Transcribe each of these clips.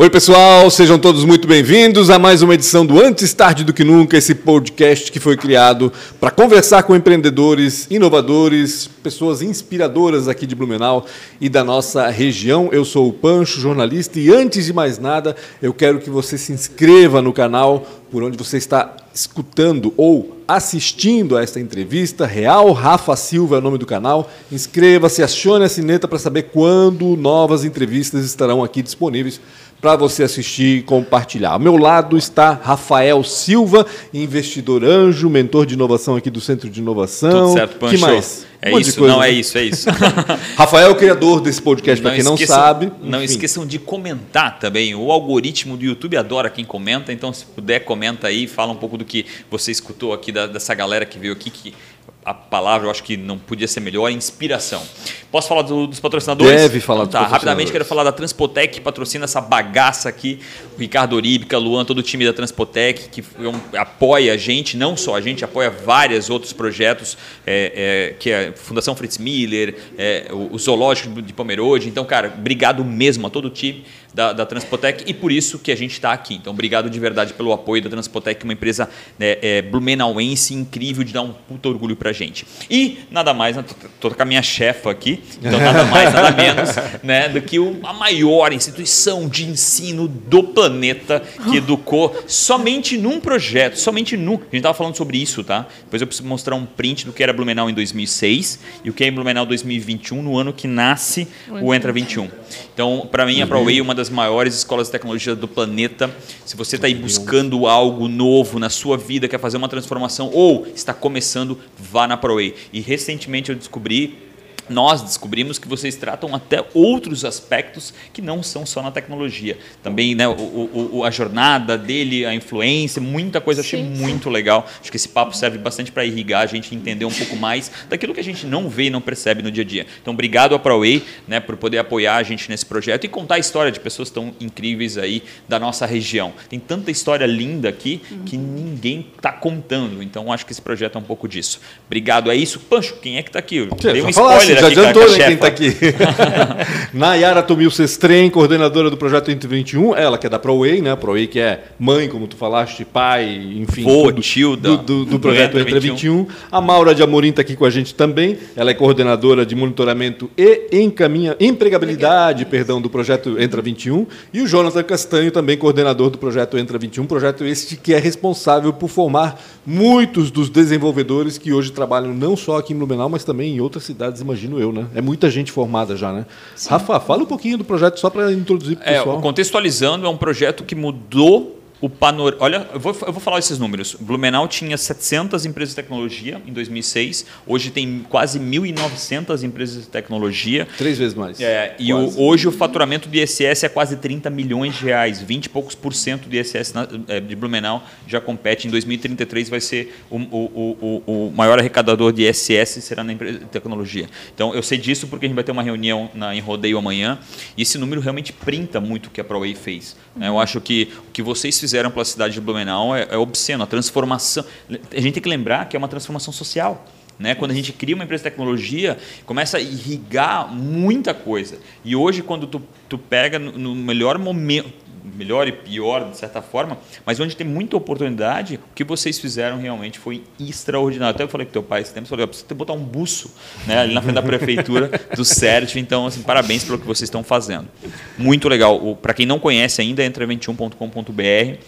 Oi, pessoal, sejam todos muito bem-vindos a mais uma edição do Antes Tarde do Que Nunca, esse podcast que foi criado para conversar com empreendedores, inovadores, pessoas inspiradoras aqui de Blumenau e da nossa região. Eu sou o Pancho, jornalista, e antes de mais nada, eu quero que você se inscreva no canal por onde você está escutando ou assistindo a esta entrevista. Real Rafa Silva é o nome do canal. Inscreva-se, acione a sineta para saber quando novas entrevistas estarão aqui disponíveis para você assistir e compartilhar. Ao meu lado está Rafael Silva, investidor anjo, mentor de inovação aqui do Centro de Inovação. Tudo certo, Pancho. que mais? É um isso, não, é isso, é isso. Rafael criador desse podcast, para quem não sabe. Não Enfim. esqueçam de comentar também. O algoritmo do YouTube adora quem comenta, então se puder, comenta aí, fala um pouco do que você escutou aqui, da, dessa galera que veio aqui, que a palavra eu acho que não podia ser melhor, inspiração. Posso falar do, dos patrocinadores? Deve falar então, dos tá, patrocinadores. Rapidamente quero falar da Transpotec, que patrocina essa bagaça aqui. O Ricardo Oríbica, Luan, todo o time da Transpotec, que é apoia a gente, não só a gente, apoia vários outros projetos, é, é, que é a Fundação Fritz Miller, é, o, o Zoológico de Pomerode. Então, cara, obrigado mesmo a todo o time da, da Transpotec e por isso que a gente está aqui. Então, obrigado de verdade pelo apoio da Transpotec, uma empresa né, é, blumenauense incrível de dar um puta orgulho pra gente. E nada mais, né, tô, tô com a minha chefa aqui, então nada mais, nada menos né, do que o- a maior instituição de ensino do planeta que educou somente num projeto, somente num. A gente estava falando sobre isso, tá? Depois eu preciso mostrar um print do que era Blumenau em 2006 e o que é em Blumenau 2021, no ano que nasce o Entra 21. Então, para mim, a ProWay é uma das maiores escolas de tecnologia do planeta. Se você está aí buscando algo novo na sua vida, quer fazer uma transformação ou está começando, vá na ProWay. E recentemente eu descobri nós descobrimos que vocês tratam até outros aspectos que não são só na tecnologia. Também né, o, o- o- a jornada dele, a influência, muita coisa. Achei Sim, sim. muito legal. Acho que esse papo serve bastante para irrigar a gente, entender um pouco mais daquilo que a gente não vê e não percebe no dia a dia. Então, obrigado à ProWay né, por poder apoiar a gente nesse projeto e contar a história de pessoas tão incríveis aí da nossa região. Tem tanta história linda aqui que ninguém está contando. Então, acho que esse projeto é um pouco disso. Obrigado. É isso. Pancho, quem é que está aqui? Eu Você dei um spoiler já aqui adiantou né, quem está aqui. Nayara Tomil Sestrem, coordenadora do projeto Entre 21, ela que é da ProWay, né? ProWay que é mãe, como tu falaste, pai, enfim. Vô, tio do, da- do, do do projeto Entra Entre 21. A Maura de Amorim está aqui com a gente também. Ela é coordenadora de monitoramento e encaminha, empregabilidade, perdão, do projeto Entra 21. E o Jonathan Castanho, também coordenador do projeto Entra 21, projeto este que é responsável por formar muitos dos desenvolvedores que hoje trabalham não só aqui em Blumenau, mas também em outras cidades, imagino eu, né? É muita gente formada já, né? Rafa, fala um pouquinho do projeto só para introduzir para o É, pessoal. contextualizando, é um projeto que mudou o panorama. Olha, eu vou, eu vou falar esses números. Blumenau tinha 700 empresas de tecnologia em 2006. Hoje tem quase 1.900 empresas de tecnologia. Três vezes mais. É, e o- hoje o faturamento do ISS é quase 30 milhões de reais. 20 e poucos por cento do ISS na- é, de Blumenau já compete. Em 2033 vai ser o, o- o- o- o maior arrecadador de ISS será na empresa de tecnologia. Então eu sei disso porque a gente vai ter uma reunião na, em rodeio amanhã e esse número realmente printa muito o que a ProWay fez. né? Eu acho que o que vocês fizeram pela cidade de Blumenau é, é obsceno. A transformação. A gente tem que lembrar que é uma transformação social. Né? Quando a gente cria uma empresa de tecnologia, começa a irrigar muita coisa. E hoje, quando tu, tu pega no, no melhor momento, melhor e pior, de certa forma, mas onde tem muita oportunidade, o que vocês fizeram realmente foi extraordinário. Até eu falei com teu pai esse tempo, falei, "Ó, precisa botar um buço né, ali na frente da prefeitura do CERT. Então, assim, parabéns pelo que vocês estão fazendo. Muito legal. Para quem não conhece ainda, entra 21.com.br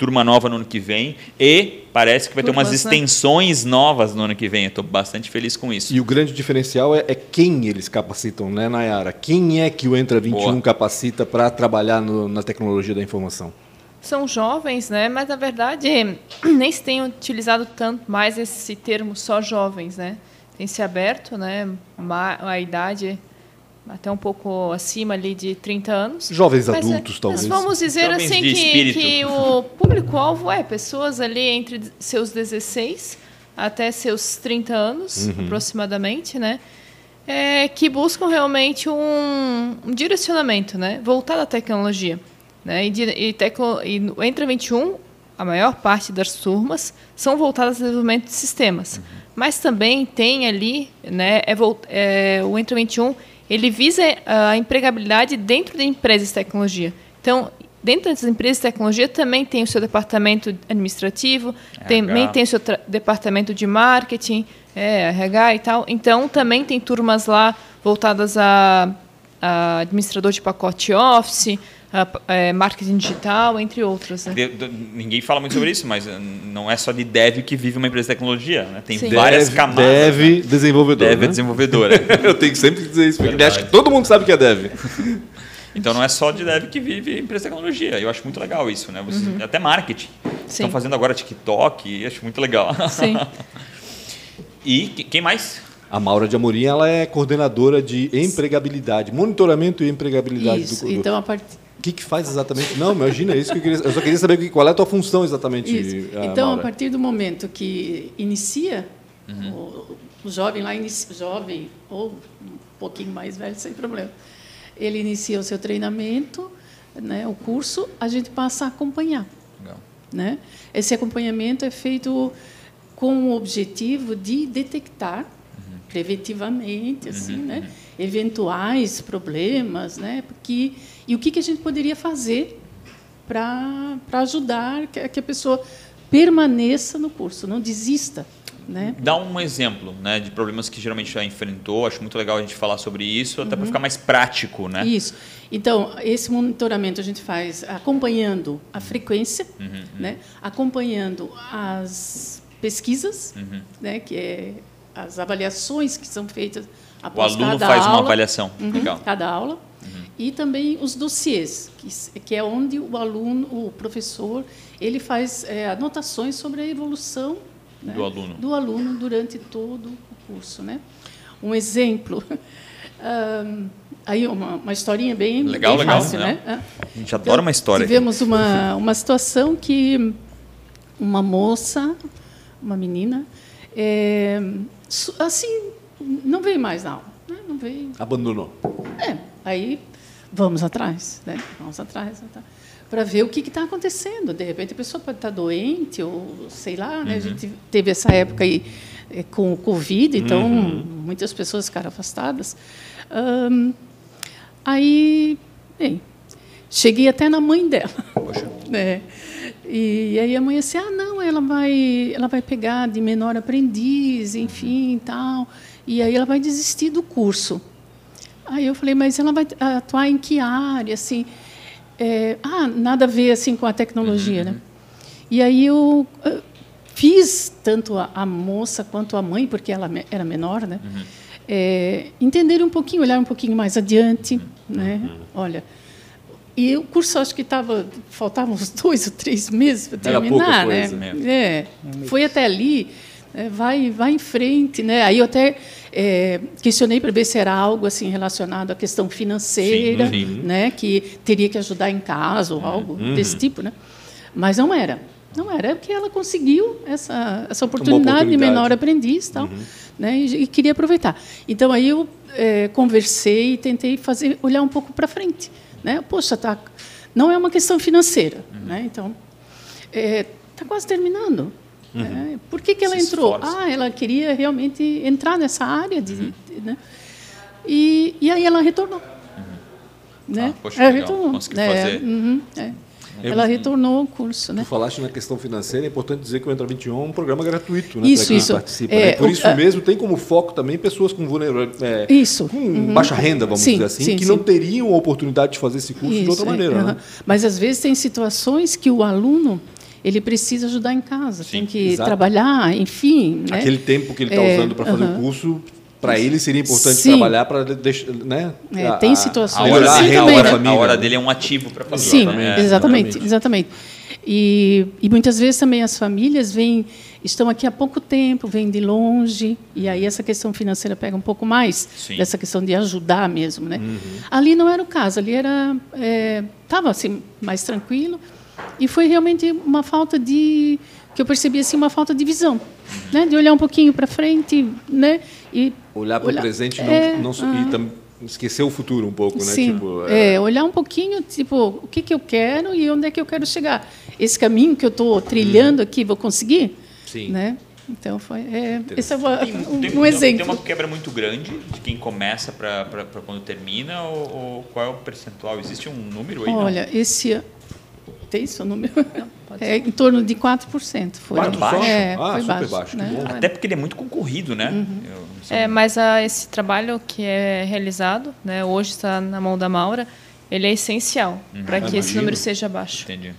turma nova no ano que vem e parece que vai ter umas né? extensões novas no ano que vem. Eu estou bastante feliz com isso. E o grande diferencial é, é quem eles capacitam, né, Nayara? Quem é que o Entra 21 Boa. capacita para trabalhar no- na tecnologia da informação? São jovens, né? Mas na verdade nem se tem utilizado tanto mais esse termo só jovens, né? Tem se aberto, né? A idade até um pouco acima ali de 30 anos. Jovens Mas, é, adultos, talvez. Mas vamos dizer Jovens assim que, que o público-alvo é pessoas ali entre seus 16 até seus 30 anos, Uhum. aproximadamente, né? É, que buscam realmente um, um direcionamento, né? Voltado à tecnologia. Né? E, de, e, tecno, e no Entra 21, a maior parte das turmas são voltadas ao desenvolvimento de sistemas. Mas também tem ali, né, é, é, o Entra 21, ele visa a empregabilidade dentro de empresas de tecnologia. Então, dentro das empresas de tecnologia também tem o seu departamento administrativo, também tem o seu departamento de marketing, é, RH e tal. Então, também tem turmas lá voltadas a, a administrador de pacote Office, é, marketing digital, entre outros. Né? De, de, ninguém fala muito sobre isso, mas eh, não é só de dev que vive uma empresa de tecnologia. Né? Tem Sim. várias dev, camadas. Dev né? desenvolvedor. Dev né? desenvolvedora. Eu tenho que sempre dizer isso, porque acho que todo mundo sabe que é dev. Então não é só de dev que vive empresa de tecnologia. Eu acho muito legal isso, né? Você, uhum. Até marketing. Sim. Estão fazendo agora TikTok, acho muito legal. Sim. e quem mais? A Maura de Amorim ela é coordenadora de empregabilidade, monitoramento e empregabilidade isso. do Então a partir o que, que faz exatamente? Não, imagina, é isso que eu queria. Eu só queria saber qual é a tua função exatamente. Isso. Ah, então, Maura. a partir do momento que inicia, uhum. o, o, jovem lá, inicia, jovem ou um pouquinho mais velho, sem problema, ele inicia o seu treinamento, né, o curso, a gente passa a acompanhar. Legal. Né? Esse acompanhamento é feito com o objetivo de detectar uhum. preventivamente, assim, uhum. né? Uhum eventuais problemas, né? Porque, e o que, que a gente poderia fazer para ajudar que, que a pessoa permaneça no curso, não desista. Né? Dá um exemplo né, de problemas que geralmente já enfrentou. Acho muito legal a gente falar sobre isso, até uhum. para ficar mais prático. Né? Isso. Então, esse monitoramento a gente faz acompanhando a frequência, uhum, uhum. né, acompanhando as pesquisas, uhum. né, que é as avaliações que são feitas o aluno faz aula, uma avaliação. Uhum, Legal. Cada aula. Uhum. E também os dossiês, que, que, é onde o aluno, o professor, ele faz é, anotações sobre a evolução né, do, aluno. do aluno durante todo o curso. Né? Um exemplo. Um, aí uma, uma historinha bem, legal, bem legal, fácil, né? A gente adora então, uma história. Tivemos uma, uma situação que uma moça, uma menina, é, assim não veio mais na aula. Né? Não veio. Abandonou. É, aí vamos atrás, né? Vamos atrás, tá? para ver o que está acontecendo. De repente a pessoa pode estar tá doente ou sei lá, né? Uhum. A gente teve essa época aí é, com o Covid, então uhum. muitas pessoas ficaram afastadas. Aí, bem, cheguei até na mãe dela. Poxa. É. E aí a mãe disse, ah, não, ela vai, ela vai pegar de menor aprendiz, enfim, tal e aí ela vai desistir do curso. Aí eu falei, mas ela vai atuar em que área? Assim, é, ah, nada a ver assim com a tecnologia, uhum. né? E aí eu fiz tanto a, a, moça quanto a mãe, porque ela era menor, né? Uhum. É, entender um pouquinho, olhar um pouquinho mais adiante, uhum. né? Uhum. Olha, e o curso acho que estava faltavam uns dois ou três meses para terminar, né? É, foi até ali é, vai, vai em frente, né? Aí eu até é, questionei para ver se era algo assim relacionado à questão financeira, sim, sim. né? Que teria que ajudar em casa ou algo uhum. desse tipo, né? Mas não era, não era, é porque ela conseguiu essa essa oportunidade, oportunidade. de menor aprendiz, tal, uhum. né? E, e, queria aproveitar. Então aí eu é, conversei e tentei fazer olhar um pouco para frente, né? Poxa, tá, não é uma questão financeira, uhum. né? Então está é, quase terminando. Uhum. É, por que, que ela Se entrou? Esforça. Ah, ela queria realmente entrar nessa área. De, uhum. de, né? e, e aí ela retornou. Uhum. Né? Ah, poxa, ela legal. retornou. É, fazer. Uhum, é. Ela retornou o curso, né? Tu falaste na questão financeira, é importante dizer que o Entra 21 é um programa gratuito, né? Isso, quem isso. participa. É, né? Por isso é, mesmo tem como foco também pessoas com vulnerabilidade, é, isso. com uhum. baixa renda, vamos sim, dizer assim, sim, que sim. não teriam a oportunidade de fazer esse curso isso, de outra maneira. Uhum. Né? Mas às vezes tem situações que o aluno ele precisa ajudar em casa, Sim, tem que exato. trabalhar, enfim. Né? Aquele tempo que ele está é, usando para fazer uh -huh. o curso, para ele seria importante Sim. trabalhar para deixar, né? É, a, tem situações. A hora, dele, a, hora, a hora dele é um ativo para fazer. Sim, é, exatamente, exatamente. E, e, muitas vezes também as famílias vêm, estão aqui há pouco tempo, vêm de longe, e aí essa questão financeira pega um pouco mais Sim. dessa questão de ajudar mesmo, né? Uhum. Ali não era o caso, ali era estava é, assim mais tranquilo e foi realmente uma falta de que eu percebi assim uma falta de visão, né? De olhar um pouquinho para frente, né? E olhar para o presente é, não, não, e tam, esquecer o futuro um pouco, né? Sim, tipo, é... é... olhar um pouquinho, tipo, o que que eu quero e onde é que eu quero chegar. Esse caminho que eu estou trilhando aqui, vou conseguir? Sim. Né? Então foi. É, esse é uma, Tem, um, tem- um exemplo. Tem uma quebra muito grande de quem começa para quando termina, ou, ou qual é o percentual? Existe um número aí? não? Olha, esse ano. Tem isso o número? É em torno de 4%. Foi, Quatro baixo? É, Ah, foi super baixo. baixo, né? Até porque ele é muito concorrido, né? Uhum. É, mas ah, esse trabalho que é realizado, né, hoje está na mão da Maura, ele é essencial para que esse número seja baixo. Entendi.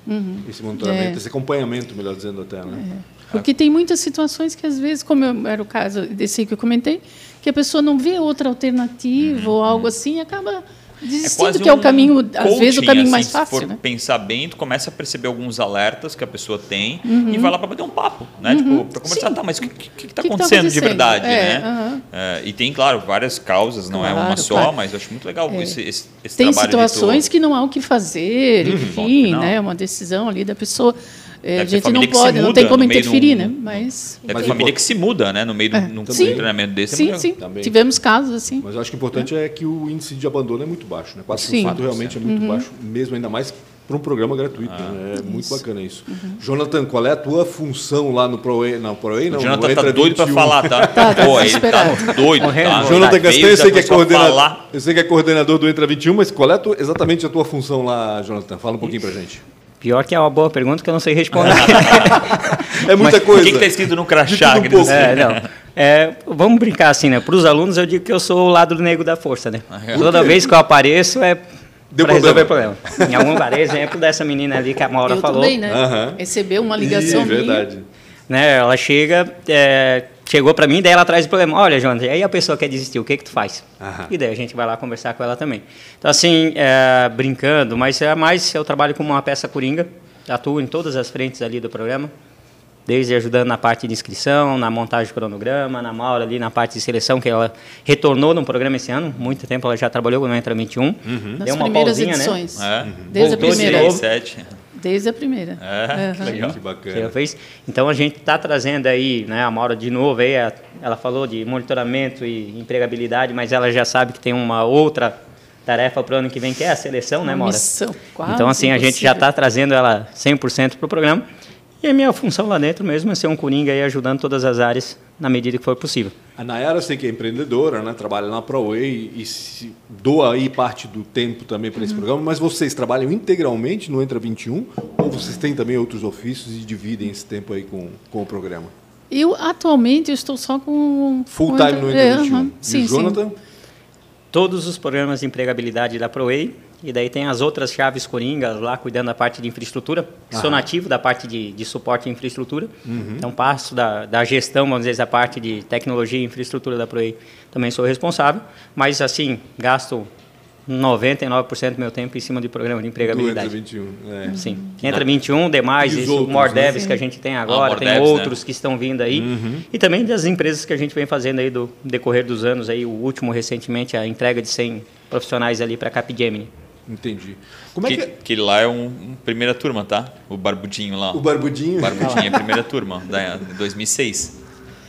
Esse monitoramento, É. esse acompanhamento, melhor dizendo até, né? Porque tem muitas situações que, às vezes, como eu- era o caso desse que eu comentei, que a pessoa não vê outra alternativa ou algo assim e acaba desistindo, que é o caminho, às vezes, o coaching, caminho assim, mais se fácil. for né? pensar bem, tu começa a perceber alguns alertas que a pessoa tem Uhum. e vai lá para bater um papo, né? Tipo, para conversar, tá, mas o que, que, que tá Que que tá acontecendo de acontecendo? verdade, É, né? É, e tem, claro, várias causas, não é uma Claro, só, claro. mas eu acho muito legal esse, esse, esse Tem trabalho de situações tu- que não há o que fazer, Ponto enfim, né? Uma decisão ali da pessoa. É, a gente não pode, não tem como de um- interferir, né? Mas. Deve Mas ter família que se muda, né? No meio de um, É. num Sim. treinamento desse. é Sim, muito sim. Também. Tivemos casos assim. Mas eu acho que o importante é que o índice de abandono é muito baixo, né? 4% Sim. Uhum. realmente é muito baixo, mesmo ainda mais para um programa gratuito. né? É muito bacana isso. Uhum. Jonathan, qual é a tua função lá no ProWay? Não, ProWay não. O Jonathan tá Entra doido pra 21. falar, tá? Tá, tá Pô, ele tá doido, tá? Jonathan Castanho, eu sei, que é eu sei que é coordenador do Entra 21, mas qual é a tua- exatamente a tua função lá, Jonathan? Fala um pouquinho pra gente. Pior que é uma boa pergunta que eu não sei responder. É muita O coisa. que, que tá escrito no crachá? um que pouco. É, não. É, vamos brincar assim, né? Para os alunos eu digo que eu sou o lado negro da força, né? Toda vez que eu apareço é Deu para resolver problema. problema. Em algum lugar, exemplo dessa menina ali que a Maura eu falou, também, né? Recebeu uma ligação Ih, minha. verdade. né? Ela chega, é, chegou para mim, daí ela traz o problema. Olha, Jonathan, e aí a pessoa quer desistir, o que que tu faz? Aham. E daí a gente vai lá conversar com ela também. Então assim, é, brincando, mas é mais eu trabalho como uma peça coringa, atuo em todas as frentes ali do programa. Desde ajudando na parte de inscrição, na montagem do cronograma, na Maura ali na parte de seleção, que ela retornou no programa esse ano. Muito tempo ela já trabalhou no Entra 21. Nas Deu uma primeiras pausinha, né? edições. É. Desde a Voltou de primeira. novo. 2007. Desde a primeira. É, que Aham. legal. Que que bacana. fez. Então a gente está trazendo aí, né, a Maura de novo aí, a- ela falou de monitoramento e empregabilidade, mas ela já sabe que tem uma outra tarefa para o ano que vem, que é a seleção, né, Maura? missão, quase então assim, a gente já está trazendo ela 100% para o programa. E a minha função lá dentro mesmo é ser um coringa aí ajudando todas as áreas na medida que for possível. A Nayara, sei que é empreendedora, né? trabalha na ProWay e se doa aí parte do tempo também para esse programa, mas vocês trabalham integralmente no Entra 21 ou vocês têm também outros ofícios e dividem esse tempo aí com, com o programa? Eu, atualmente, eu estou só com... Full com time no Entra é, 21. aham. E Sim, o Jonathan? sim. Todos os programas de empregabilidade da ProWay, e daí tem as outras chaves coringas lá cuidando da parte de infraestrutura, que sou Aham. nativo da parte de, de suporte à infraestrutura. Uhum. Então, passo da, da gestão, vamos dizer, da parte de tecnologia e infraestrutura da ProWay, também sou responsável, mas assim, gasto 99% do meu tempo em cima de programa de empregabilidade. 21. É. Sim. Entra 21, demais, E os isso, outros, More né? Devs que a gente tem agora, More tem Devs, outros né? que estão vindo aí. Uhum. E também das empresas que a gente vem fazendo aí do decorrer dos anos aí, o último recentemente a entrega de 100 profissionais ali para a Capgemini. Entendi. Como é Que, que é? que lá é um, um primeira turma, tá? O Barbudinho lá. O Barbudinho, O Barbudinho é a primeira turma, da de 2006.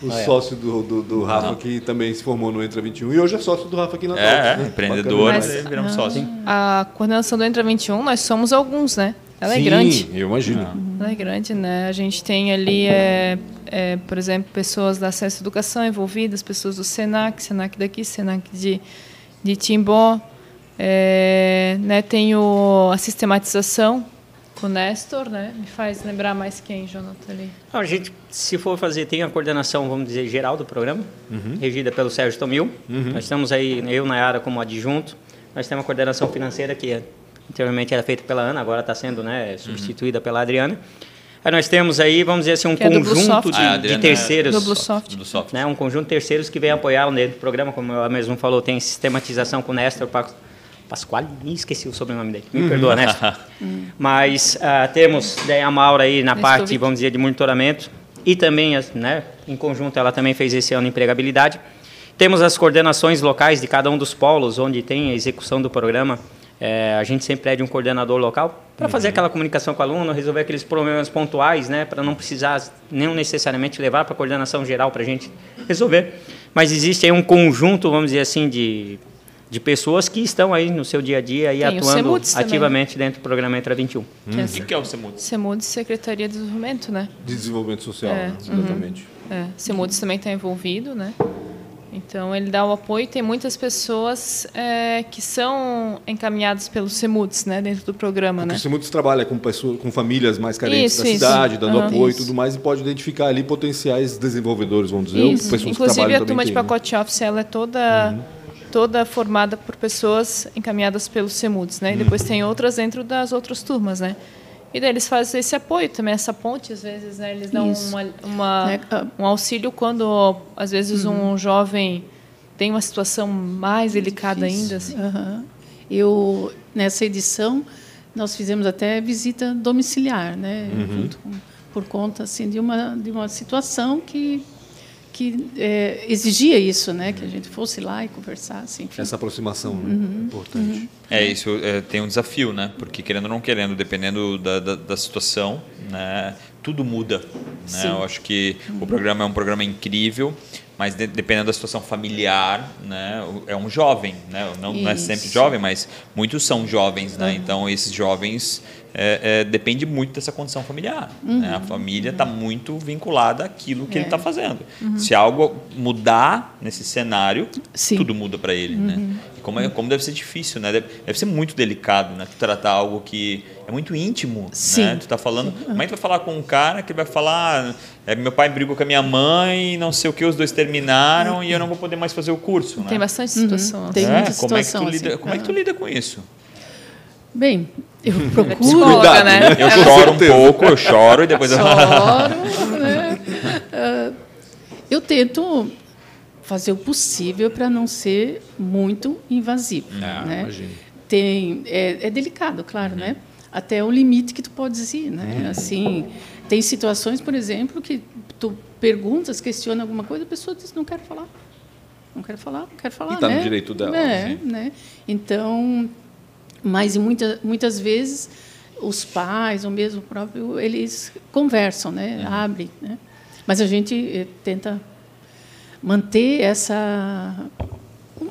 o Ah, é. sócio do, do, do Rafa, que também se formou no Entra 21 e hoje é sócio do Rafa aqui na É, é, né? empreendedor, Mas- mas viramos sócio. A coordenação do Entra 21, nós somos alguns, né? Ela Sim, é grande. eu imagino. Ela é grande, né? A gente tem ali, é, é, por exemplo, pessoas da Acesso à Educação envolvidas, pessoas do SENAC, SENAC daqui, SENAC de, de Timbó. É, né, tem o, a sistematização com o Nestor, né? Me faz lembrar mais quem, Jonathan, ali. Não, a gente, se for fazer, tem a coordenação, vamos dizer, geral do programa, Uhum. regida pelo Sérgio Tomil. Nós estamos aí, eu, Nayara, como adjunto. Nós temos a coordenação financeira, que é- anteriormente era feita pela Ana, agora está sendo né, substituída pela Adriana. Aí nós temos aí, vamos dizer assim, um Que é conjunto de, Ah, a de é terceiros. Do Bluesoft. Do software. né, um conjunto de terceiros que vem apoiar dentro do programa, como ela mesmo falou, tem sistematização com o Nestor Pasquale, ih, esqueci o sobrenome dele, me perdoa, Nestor. Mas ah, temos daí a Maura aí na parte, vamos dizer, de monitoramento e também, né, em conjunto, ela também fez esse ano empregabilidade. Temos as coordenações locais de cada um dos polos, onde tem a execução do programa. É, a gente sempre pede um coordenador local para fazer aquela comunicação com o aluno, resolver aqueles problemas pontuais, né, para não precisar nem necessariamente levar para a coordenação geral para a gente resolver. Mas existe aí um conjunto, vamos dizer assim, de, de pessoas que estão aí no seu dia a dia aí Tem atuando CEMUDS também. ativamente dentro do programa Entra 21. Que é O que, que é o CEMUD? CEMUD, Secretaria de Desenvolvimento, né? De desenvolvimento social, É, né? exatamente. É, Semudes também está envolvido, né? Então ele dá o apoio. Tem muitas pessoas é, que são encaminhadas pelos Semudes, né, dentro do programa, Porque né? o Semudes trabalha com, pessoas, com famílias mais carentes Isso, da isso. cidade, dando Aham. apoio e tudo mais, e pode identificar ali potenciais desenvolvedores, vamos dizer, Isso. pessoas que Inclusive a turma de né? pacote office ela é toda toda formada por pessoas encaminhadas pelos Semudes, né? E depois tem outras dentro das outras turmas, né? E daí eles fazem esse apoio também, essa ponte, às vezes, né? Eles dão uma, uma- Né, ah. um auxílio quando, às vezes, um jovem tem uma situação mais delicada Difícil. ainda. Assim. Aham. Eu nessa edição nós fizemos até visita domiciliar, né? Junto com- por conta assim de uma de uma situação que que é, exigia isso, né? Que a gente fosse lá e conversasse, enfim. Essa aproximação, né? Uhum. Importante. É, isso é, tem um desafio, né? Porque querendo ou não querendo, dependendo da, da, da situação, né? Tudo muda. Né? Sim. Eu acho que o programa é um programa incrível, mas de- dependendo da situação familiar, né? É um jovem, né? Não, não é sempre jovem, mas muitos são jovens, né? Então esses jovens é, é, depende muito dessa condição familiar. Né? A família está muito vinculada àquilo que ele É. está fazendo. Se algo mudar nesse cenário, Sim. tudo muda para ele, né? E como, é, como deve ser difícil, né? Deve, deve ser muito delicado, né? Tu tratar algo que é muito íntimo, Sim. né? Tu tá falando... Como é que tu vai falar com um cara que vai falar... é, meu pai brigou com a minha mãe, não sei o que, os dois terminaram e eu não vou poder mais fazer o curso, né? Tem bastante situação. Tem É, muita como é que tu situação lida, assim. como é que tu lida com isso? Bem, eu procuro Cuidado, né? né? Eu choro um pouco, eu choro e depois eu... choro, né? Ah, eu tento fazer o possível para não ser muito invasivo, Ah, né? imagino. Tem é, é delicado, claro, né? Até o limite que tu podes ir, né? Assim, tem situações, por exemplo, que tu perguntas, questiona alguma coisa, a pessoa diz não quero falar, não quero falar, não quero falar, tá no né? direito dela, É, sim. né? Então, mas em muita, muitas vezes os pais ou mesmo o próprio eles conversam, né? Uhum. Abrem, né? Mas a gente eh, tenta manter essa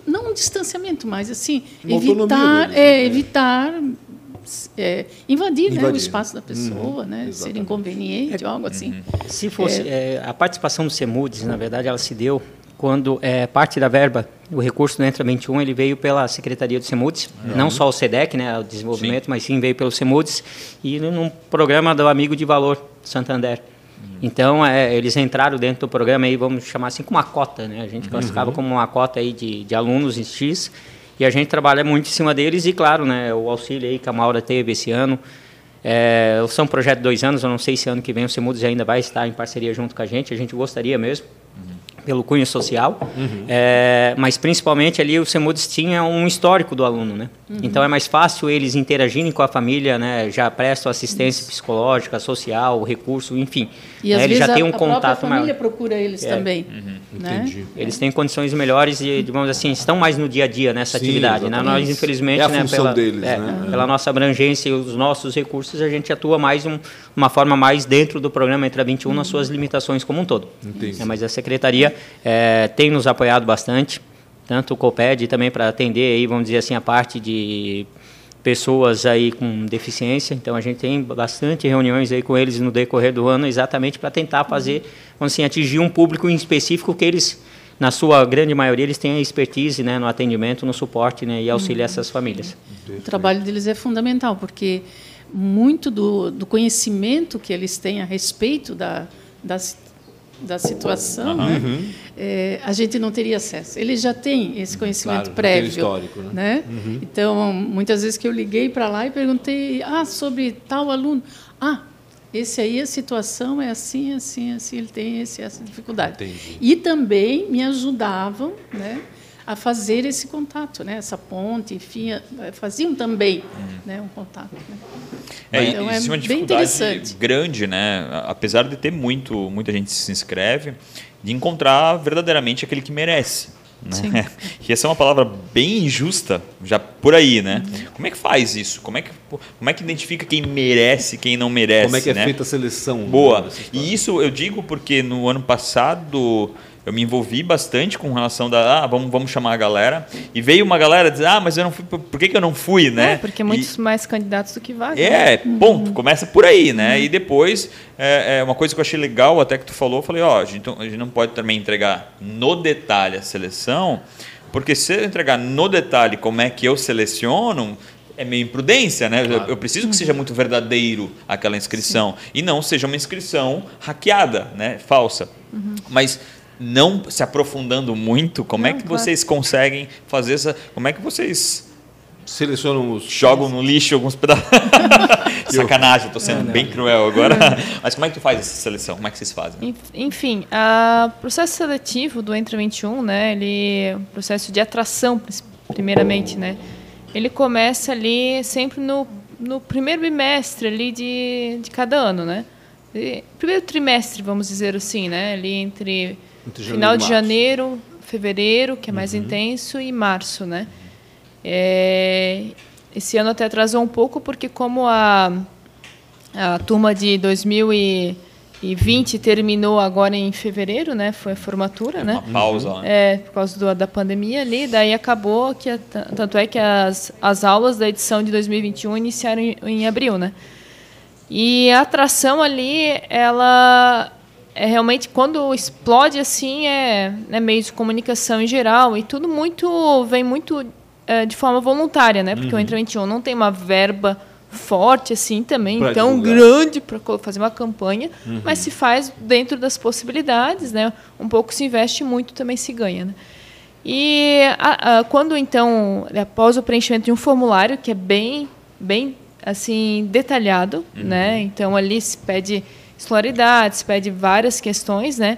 não um distanciamento, mas assim Uma evitar, deles, é, né? evitar é, invadir, né, o Invadir. espaço da pessoa, né? Ser exatamente. inconveniente ou algo assim. Se fosse é, a participação do CEMUDES, na verdade, ela se deu quando é, parte da verba, o recurso do Entra 21, ele veio pela Secretaria do CEMUDES, não só o SEDEC, né, o desenvolvimento, mas sim veio pelo CEMUDES e num programa do Amigo de Valor Santander. Então, é, eles entraram dentro do programa aí, vamos chamar assim, com uma cota, né? A gente classificava como uma cota aí de, de alunos em X e a gente trabalha muito em cima deles e, claro, né, o auxílio aí que a Maura teve esse ano, é, são um projeto de dois anos, eu não sei se ano que vem o Semudes ainda vai estar em parceria junto com a gente, a gente gostaria mesmo, pelo cunho social, é, mas principalmente ali o Semudes tinha um histórico do aluno, né? Então é mais fácil eles interagirem com a família, né? Já prestam assistência psicológica, social, recurso, enfim. E né? às Eles vezes já têm um a própria contato família maior. procura eles É. também, né? Entendi. Eles têm condições melhores e, digamos assim, estão mais no dia a dia nessa Sim, atividade. Né? Nós, infelizmente, É a né, função pela, deles, é, né? pela nossa abrangência e os nossos recursos, a gente atua mais um, uma forma mais dentro do programa Entra 21 nas suas limitações como um todo. Entendi. É, mas a secretaria é, tem nos apoiado bastante, tanto o COPED também para atender aí, vamos dizer assim, a parte de pessoas aí com deficiência. Então a gente tem bastante reuniões aí com eles no decorrer do ano, exatamente para tentar fazer, vamos assim, atingir um público em específico que eles na sua grande maioria eles têm a expertise, né, no atendimento, no suporte, né, e auxiliar essas famílias. O trabalho deles é fundamental, porque muito do, do conhecimento que eles têm a respeito da, da, si- da situação, né, é, a gente não teria acesso. Eles já têm esse conhecimento Claro, tem prévio. histórico, né? Então, muitas vezes que eu liguei para lá e perguntei ah, sobre tal aluno. Ah, esse aí a situação é assim, assim, assim, ele tem esse, essa dificuldade. Entendi. E também me ajudavam né, a fazer esse contato, né, essa ponte, enfim, faziam também né, um contato. né. É, Então, existe é uma bem dificuldade interessante. grande, né? Apesar de ter muito, muita gente se inscreve, de encontrar verdadeiramente aquele que merece. Né? E essa é uma palavra bem injusta, já por aí, né? Uhum. Como é que faz isso? Como é que, como é que identifica quem merece e quem não merece? Como é que é né? feita a seleção? Boa. né, história? E isso eu digo porque no ano passado eu me envolvi bastante com relação da, ah, vamos, vamos chamar a galera. E veio uma galera dizer, ah, mas eu não fui, por que, que eu não fui, né? É, porque muitos e, mais candidatos do que vagas. É, né? ponto, começa por aí, né? Uhum. E depois, é, é, uma coisa que eu achei legal, até que tu falou, eu falei, ó, oh, a, gente, a gente não pode também entregar no detalhe a seleção, porque se eu entregar no detalhe como é que eu seleciono, é meio imprudência, né? Claro. Eu, eu, preciso que seja muito verdadeiro aquela inscrição Sim. e não seja uma inscrição hackeada, né? Falsa. Uhum. Mas não se aprofundando muito, como é não, é que claro. vocês conseguem fazer essa. Como é que vocês selecionam os. Jogam no lixo alguns pedaços. Sacanagem, estou sendo é, bem cruel agora. Mas como é que tu faz essa seleção? Como é que vocês fazem? Enfim, o processo seletivo do Entre 21, né? Ele é processo de atração, primeiramente, né? Ele começa ali sempre no, no primeiro bimestre ali de, de cada ano, né? primeiro trimestre, vamos dizer assim, né? Ali entre, entre final de janeiro, fevereiro, que é mais uhum. intenso, e março, né? É, esse ano até atrasou um pouco porque como a, a turma de 2000 e e 20 terminou agora em fevereiro, né? Foi a formatura, é né? Uma pausa. Né? É, por causa do, da pandemia ali. Daí acabou que tanto é que as, as aulas da edição de 2021 iniciaram em, em abril, né? E a atração ali, ela é realmente quando explode assim é, é meio de comunicação em geral e tudo muito vem muito é, de forma voluntária, né? Porque uhum. o Entra 21 não tem uma verba forte assim também, pra tão divulgar. grande para fazer uma campanha, uhum. mas se faz dentro das possibilidades, né? Um pouco se investe muito também se ganha, né? E a, a, quando então após o preenchimento de um formulário que é bem bem assim detalhado, uhum. né? Então ali se pede escolaridade, se pede várias questões, né?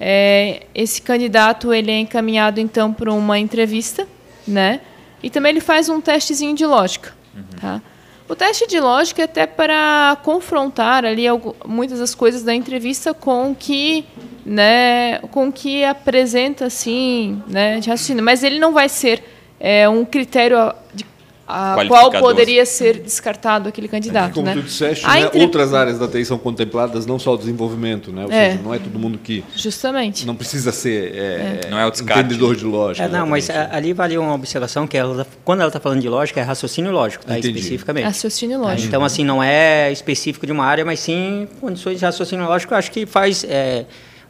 É, esse candidato ele é encaminhado então para uma entrevista, né? E também ele faz um testezinho de lógica, uhum. tá? O teste de lógica é até para confrontar ali muitas das coisas da entrevista com que, né, com que apresenta assim, né, de raciocínio. Mas ele não vai ser é, um critério de a qual poderia ser descartado aquele candidato. Como né? tu disseste, né, entre... outras áreas da TI são contempladas, não só o desenvolvimento, né? ou é. seja, não é todo mundo que. Justamente. Não precisa ser é, é. Não é o entendedor de lógica. É, não, mas ali vale uma observação que ela, quando ela está falando de lógica, é raciocínio lógico, tá? especificamente. Raciocínio lógico. Então, assim, não é específico de uma área, mas sim condições de raciocínio lógico, acho que faz. É,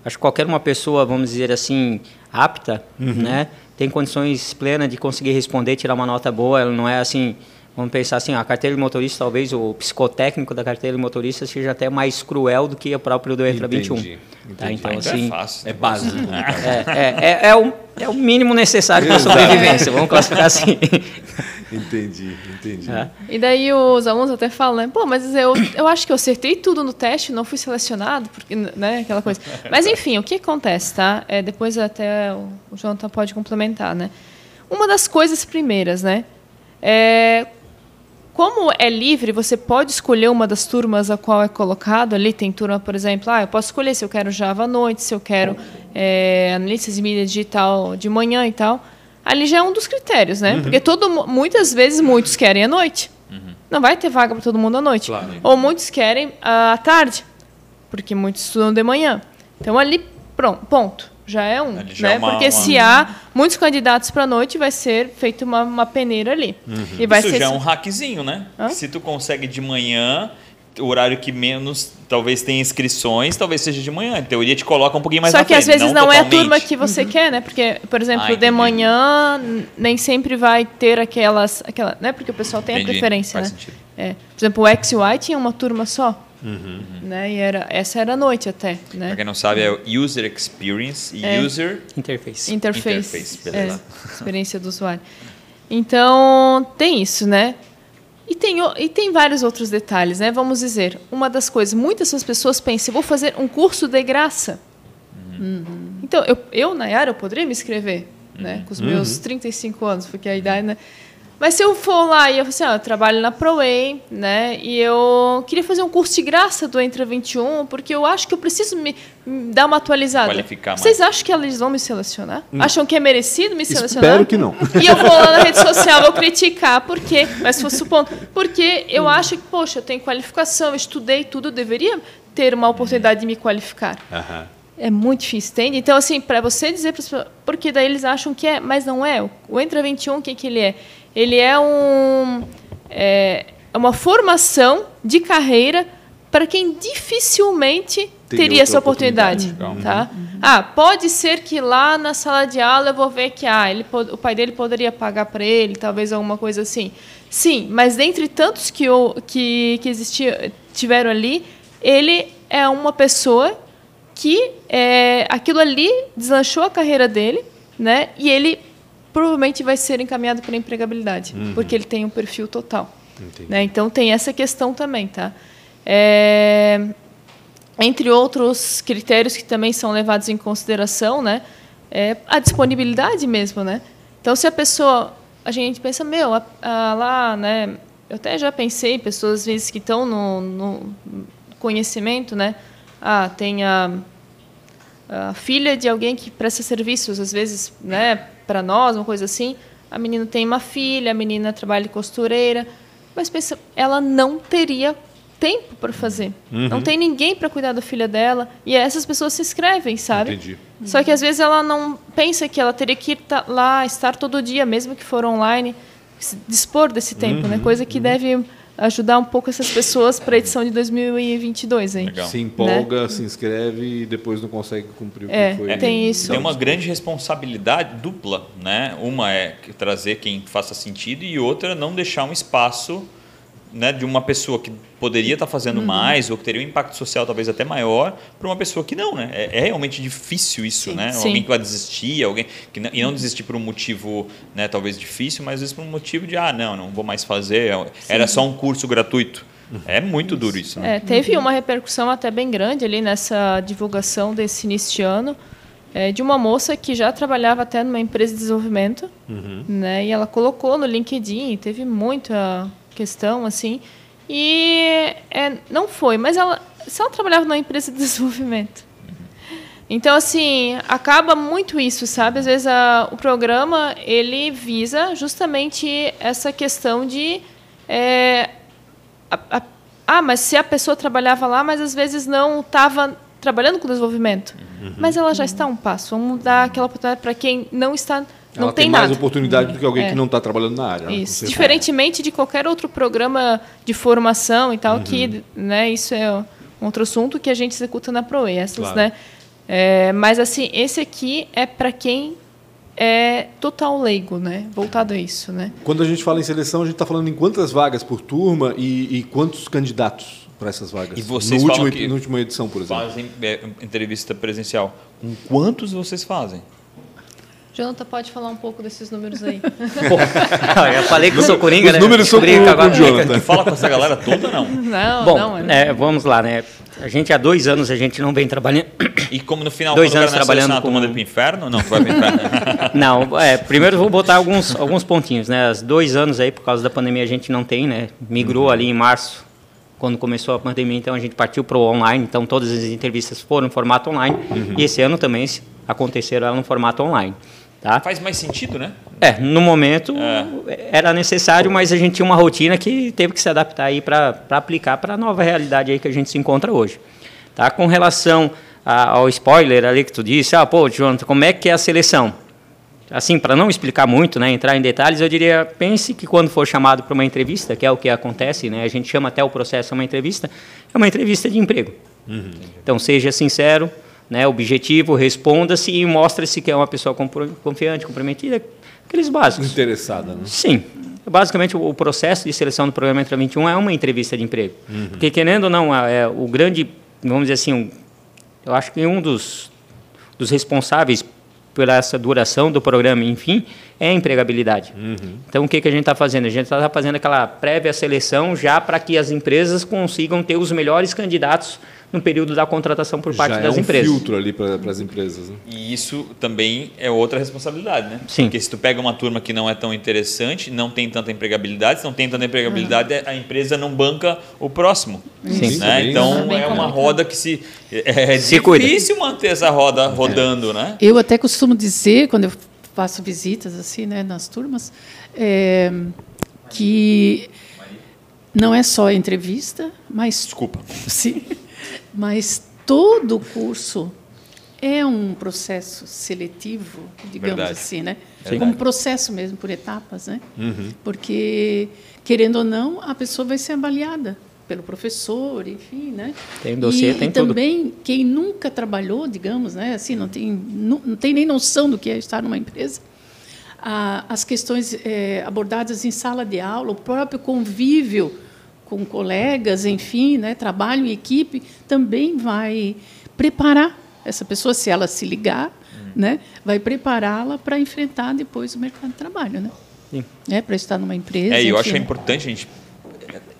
acho que qualquer uma pessoa, vamos dizer assim, apta, uhum. né? Tem condições plenas de conseguir responder, tirar uma nota boa, ela não é assim Vamos pensar assim, a carteira de motorista, talvez o psicotécnico da carteira de motorista seja até mais cruel do que o próprio do Entra 21. Entendi. Tá? Então, é assim, é fácil. É básico. Né? É, é, é, é, o, é o mínimo necessário para a sobrevivência, vamos classificar assim. Entendi, entendi. É. E daí os alunos até falam, né? Pô, mas eu, eu acho que eu acertei tudo no teste, não fui selecionado, porque, né, aquela coisa. Mas enfim, o que acontece, tá? É, depois até o Jonathan pode complementar, né? Uma das coisas primeiras, né? É, como é livre, você pode escolher uma das turmas a qual é colocado. Ali tem turma, por exemplo, ah, eu posso escolher se eu quero Java à noite, se eu quero é, analistas de mídia digital de manhã e tal. Ali já é um dos critérios, né? Uhum. Porque todo, muitas vezes muitos querem à noite. Uhum. Não vai ter vaga para todo mundo à noite. Claro. Ou muitos querem à tarde, porque muitos estudam de manhã. Então ali, pronto, ponto já é um, já né? É uma, Porque uma... se há muitos candidatos para a noite, vai ser feita uma, uma peneira ali. Uhum. E vai Isso ser já é um hackzinho, né? Hã? Se tu consegue de manhã, o horário que menos talvez tenha inscrições, talvez seja de manhã. Em teoria te coloca um pouquinho mais Só que frente, às vezes não, não é a turma que você uhum. quer, né? Porque, por exemplo, ah, de manhã nem sempre vai ter aquelas, aquela, né? Porque o pessoal tem entendi. a preferência, Faz né? Sentido. É. Por exemplo, o XY tinha uma turma só. Uhum. Né? E era, essa era a noite até. Né? Para quem não sabe, é User Experience e é. User Interface. Interface. Interface é, experiência do usuário. Então, tem isso, né? E tem, e tem vários outros detalhes, né? Vamos dizer, uma das coisas, muitas pessoas pensam, vou fazer um curso de graça. Uhum. Então, eu, eu, Nayara, eu poderia me inscrever, né? Com os meus 35 uhum. anos, porque a idade, né? Mas se eu for lá e eu assim, ó, eu trabalho na ProWay, né? E eu queria fazer um curso de graça do Entra 21, porque eu acho que eu preciso me, me dar uma atualizada. Qualificar Vocês acham que eles vão me selecionar? Não. Acham que é merecido me selecionar? Espero que não. E eu vou lá na rede social, vou criticar, por quê? Mas se fosse supondo. Porque eu acho que, poxa, eu tenho qualificação, eu estudei tudo, eu deveria ter uma oportunidade de me qualificar. Uhum. É muito difícil, entende? Então, assim, para você dizer para as pessoas. Porque daí eles acham que é, mas não é. O Entra 21, o que, que ele é? Ele é um. É, é uma formação de carreira para quem dificilmente Teria teria essa oportunidade. oportunidade. Tá? Ah, pode ser que lá na sala de aula eu vou ver que ah, ele, o pai dele poderia pagar para ele, talvez alguma coisa assim. Sim, mas dentre tantos que, o- que, que existia, tiveram ali, ele é uma pessoa que é, aquilo ali deslanchou a carreira dele, né? E ele provavelmente vai ser encaminhado para a empregabilidade, porque ele tem um perfil total. Né? Então tem essa questão também, tá? É, entre outros critérios que também são levados em consideração, né, é a disponibilidade mesmo, né? Então se a pessoa, a gente pensa, meu, a- a lá, né, eu até já pensei, pessoas às vezes que estão no, no conhecimento, né, ah, tem a, a filha de alguém que presta serviços, às vezes, né, para nós, uma coisa assim. A menina tem uma filha, a menina trabalha de costureira, mas pensa, ela não teria tempo para fazer. Não tem ninguém para cuidar da filha dela e essas pessoas se inscrevem, sabe? Entendi. Só que às vezes ela não pensa que ela teria que ir lá, estar todo dia, mesmo que for online, se dispor desse tempo, né? Coisa que deve ajudar um pouco essas pessoas para a edição de 2022 aí. Legal. Se empolga, se inscreve e depois não consegue cumprir o que É, foi. tem isso. Tem uma grande responsabilidade dupla, né? Uma é trazer quem faça sentido e outra não deixar um espaço né, de uma pessoa que poderia estar fazendo Uhum. mais ou que teria um impacto social talvez até maior para uma pessoa que não, né? É, é realmente difícil isso, né? Sim. Alguém que vai desistir, alguém que não, e não desistir por um motivo, né, talvez difícil, mas às vezes por um motivo de ah, não, não vou mais fazer, era só um curso gratuito. É muito duro isso, né? É, teve uma repercussão até bem grande ali nessa divulgação desse início de ano, é, de uma moça que já trabalhava até numa empresa de desenvolvimento, né? E ela colocou no LinkedIn, teve muita questão assim, e é, não foi, mas ela, se ela trabalhava numa empresa de desenvolvimento, então, assim, acaba muito isso, sabe? Às vezes a- o programa, ele visa justamente essa questão de... é, a- a- ah, mas se a pessoa trabalhava lá, mas às vezes não estava trabalhando com desenvolvimento. Mas ela já está a um passo. Vamos dar aquela oportunidade para quem não está... Não Ela tem, tem nada. mais oportunidade do que alguém É. que não está trabalhando na área. Isso. Diferentemente de qualquer outro programa de formação e tal, que né, isso é um outro assunto que a gente executa na Proe, essas, Claro. né? É, mas assim, esse aqui é para quem é total leigo, né? Voltado a isso, né? Quando a gente fala em seleção, a gente está falando em quantas vagas por turma e, e quantos candidatos para essas vagas? E vocês no último, que Na última edição, por exemplo. Fazem é, entrevista presencial. Com quantos vocês fazem? Jonathan, pode falar um pouco desses números aí. eu falei que eu sou coringa, Os né? números são Descobri com- com Jonathan. Fala com essa galera toda não? não, Bom, não. é- vamos lá, né? A gente há dois anos a gente não vem trabalhando. E como no final, Dois anos trabalhando com- manda pro inferno? Não, vai pro inferno. Não, é, primeiro vou botar alguns, alguns pontinhos, né? Os dois anos aí, por causa da pandemia, a gente não tem, né? Migrou ali em março, quando começou a pandemia, então a gente partiu para o online, então todas as entrevistas foram em formato online. E esse ano também se- aconteceram ela no formato online, tá? Faz mais sentido, né? É, no momento era necessário, mas a gente tinha uma rotina que teve que se adaptar aí para aplicar para a nova realidade aí que a gente se encontra hoje. Tá? Com relação a- ao spoiler ali que tu disse, ah, pô, Jonathan, como é que é a seleção? Assim, para não explicar muito, né, entrar em detalhes, eu diria, pense que quando for chamado para uma entrevista, que é o que acontece, né, a gente chama até o processo uma entrevista, é uma entrevista de emprego. Então, seja sincero, né, objetivo, responda-se e mostre-se que é uma pessoa confiante, comprometida, aqueles básicos. Interessada, né? Sim. Basicamente, o processo de seleção do programa Entra 21 é uma entrevista de emprego. Porque, querendo ou não, é, o grande, vamos dizer assim, um- eu acho que um dos, dos responsáveis por essa duração do programa, enfim, é a empregabilidade. Então, o que, que a gente está fazendo? A gente está fazendo aquela prévia seleção já para que as empresas consigam ter os melhores candidatos no período da contratação por parte Já das é um empresas. filtro ali para as empresas. Né? E isso também é outra responsabilidade, né? Sim. Porque se tu pega uma turma que não é tão interessante, não tem tanta empregabilidade, se não tem tanta empregabilidade, a empresa não banca o próximo. Sim. Né? Sim. Então Bem é uma roda que se é Se cuida. difícil manter essa roda rodando, né? Eu até costumo dizer, quando eu faço visitas assim, né, nas turmas, é, que não é só a entrevista, mas Desculpa. sim, mas todo o curso é um processo seletivo, digamos Verdade. assim, né? Como um processo mesmo, por etapas, né? Porque, querendo ou não, a pessoa vai ser avaliada pelo professor, enfim, né? Tem dossiê, e, tem e tudo. também quem nunca trabalhou, digamos, né? Assim, não tem, não, não tem nem noção do que é estar numa empresa. Ah, as questões eh, abordadas em sala de aula, o próprio convívio com colegas, enfim, né, trabalho em equipe, também vai preparar essa pessoa, se ela se ligar, né, vai prepará-la para enfrentar depois o mercado de trabalho, né? Sim. É, para estar numa empresa. É, eu enfim, acho né? importante a gente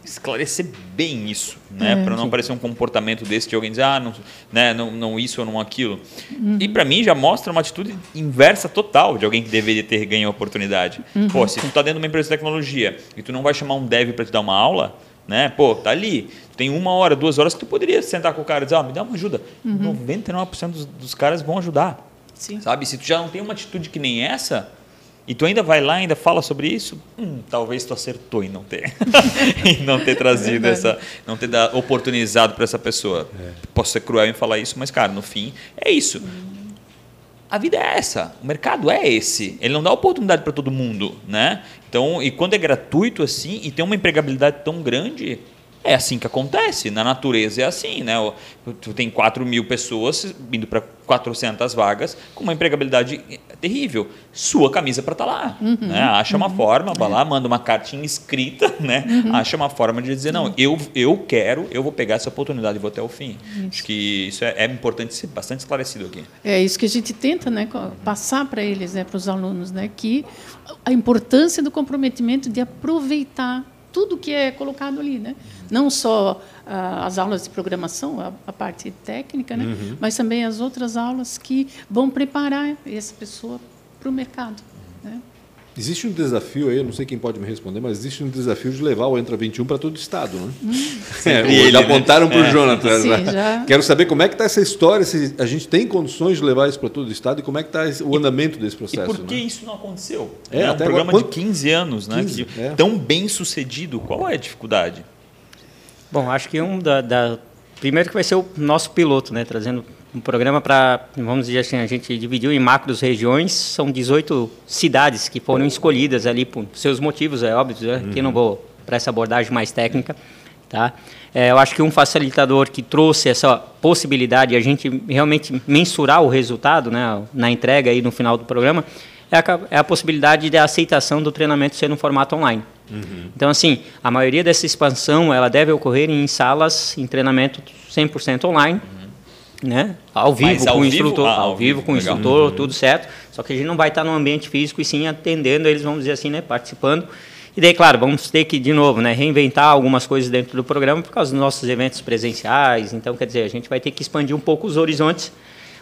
esclarecer bem isso, né? É. para não aparecer um comportamento desse de alguém dizer, ah, não, né, não, não isso ou não aquilo. Uhum. E para mim já mostra uma atitude inversa total de alguém que deveria ter ganho a oportunidade. Uhum. Pô, se tu tá dentro de uma empresa de tecnologia e tu não vai chamar um dev para te dar uma aula, né? Pô, tá ali. Tu tem uma hora, duas horas que tu poderia sentar com o cara e dizer, ah, me dá uma ajuda. Uhum. 99% dos, dos caras vão ajudar. Sim. Sabe? Se tu já não tem uma atitude que nem essa, e tu ainda vai lá e ainda fala sobre isso, hum, talvez tu acertou em não ter. em não ter trazido É essa. Não ter dado, oportunizado para essa pessoa. Posso ser cruel em falar isso, mas, cara, no fim, é isso. A vida é essa, o mercado é esse. Ele não dá oportunidade para todo mundo, né? Então, e quando é gratuito assim e tem uma empregabilidade tão grande, é assim que acontece. Na natureza é assim, né? Tu tem 4 mil pessoas indo para 400 vagas com uma empregabilidade terrível. Sua camisa para estar lá. né? Acha uma forma, vai lá, manda uma cartinha escrita, né? Acha uma forma de dizer, não, eu, eu quero, eu vou pegar essa oportunidade e vou até o fim. Acho que isso é, é importante ser bastante esclarecido aqui. É isso que a gente tenta né, passar para eles, né, para os alunos, né, que a importância do comprometimento de aproveitar tudo que é colocado ali, né? Não só ah, as aulas de programação, a, a parte técnica, né? Mas também as outras aulas que vão preparar essa pessoa para o mercado? Existe um desafio aí, eu não sei quem pode me responder, mas existe um desafio de levar o Entra 21 para todo o estado, né? É, ele, já né? apontaram para o Jonathan. Sim, né? já. Quero saber como é que está essa história, se a gente tem condições de levar isso para todo o estado e como é que está o andamento desse E processo. por que né? isso não aconteceu? É, É, um programa agora, de 15 anos, né? 15, que- é. Tão bem sucedido. Qual é a dificuldade? Bom, acho que um da, da- primeiro que vai ser o nosso piloto, né, trazendo um programa para, vamos dizer assim, a gente dividiu em macros regiões, são 18 cidades que foram escolhidas ali por seus motivos, é óbvio, né, que não vou para essa abordagem mais técnica, tá? É, eu acho que um facilitador que trouxe essa possibilidade de a gente realmente mensurar o resultado, né, na entrega aí no final do programa, é a, é a possibilidade da aceitação do treinamento ser no formato online. Então, assim, a maioria dessa expansão ela deve ocorrer em salas, em treinamento 100% online, né? Ao vivo Mas com ao o vivo? instrutor, Ah, ao, vivo vivo, com o legal. instrutor, tudo certo. Só que a gente não vai estar no ambiente físico e sim atendendo eles, vamos dizer assim, né? Participando. E daí, claro, vamos ter que, de novo, né, reinventar algumas coisas dentro do programa por causa dos nossos eventos presenciais. Então, quer dizer, a gente vai ter que expandir um pouco os horizontes.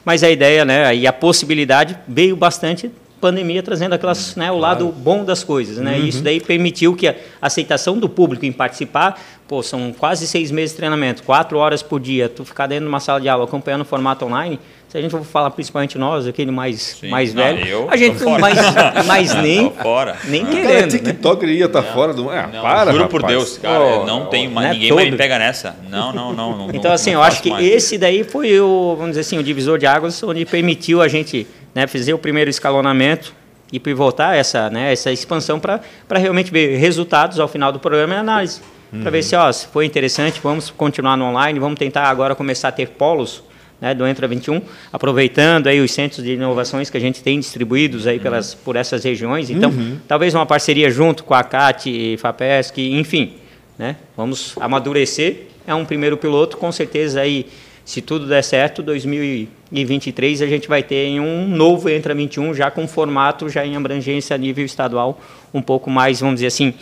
Mas a ideia, né, e a possibilidade veio bastante pandemia trazendo aquelas, né, o lado bom das coisas, né? E isso daí permitiu que a aceitação do público em participar, pô, são quase seis meses de treinamento, quatro horas por dia, tu ficar dentro de uma sala de aula acompanhando o formato online, se a gente for falar principalmente nós, aquele mais, Sim. mais Não, velho, eu a gente fora. mais, mais nem, fora. nem Ah. Cara, querendo, né? TikTok ia estar fora do. Ah, Não, para, juro por rapaz. Deus, cara, Oh, não tenho mais, né, ninguém mais me todo. pega nessa. Não, não, não. não Então, não- assim, não eu acho que mais. esse daí foi o, vamos dizer assim, o divisor de águas, onde permitiu a gente né, fazer o primeiro escalonamento e pivotar essa, né, essa expansão para realmente ver resultados ao final do programa e análise. Para ver se, ó, se foi interessante, vamos continuar no online, vamos tentar agora começar a ter polos né, do Entra 21, aproveitando aí os centros de inovações que a gente tem distribuídos aí pelas, por essas regiões. Então, talvez uma parceria junto com a CAT, FAPESC, enfim, né? Vamos amadurecer. É um primeiro piloto, com certeza aí, se tudo der certo, 2023 a gente vai ter em um novo Entra 21 já com formato já em abrangência a nível estadual, um pouco mais, vamos dizer assim,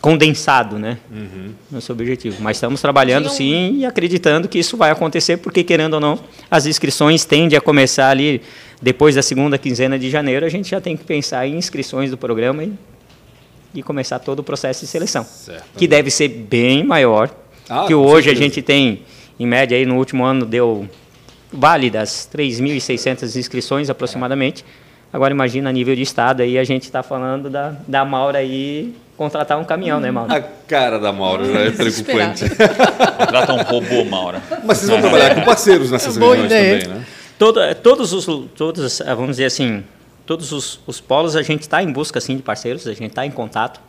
condensado, né? Nosso objetivo. Mas estamos trabalhando um- sim e acreditando que isso vai acontecer, porque querendo ou não, as inscrições tendem a começar ali depois da segunda quinzena de janeiro, a gente já tem que pensar em inscrições do programa e, e começar todo o processo de seleção, que deve ser bem maior, Ah, que hoje a certeza. gente tem, em média aí no último ano deu vale das 3.600 inscrições aproximadamente. Agora imagina a nível de estado aí a gente está falando da, da Maura aí contratar um caminhão, né, Maura? A cara da Maura já é preocupante. Contrata um robô, Maura. Mas vocês vão trabalhar com parceiros nessas Boa regiões ideia. também, né? todo, todos os, todos, vamos dizer assim, todos os, os polos a gente está em busca assim de parceiros, a gente está em contato.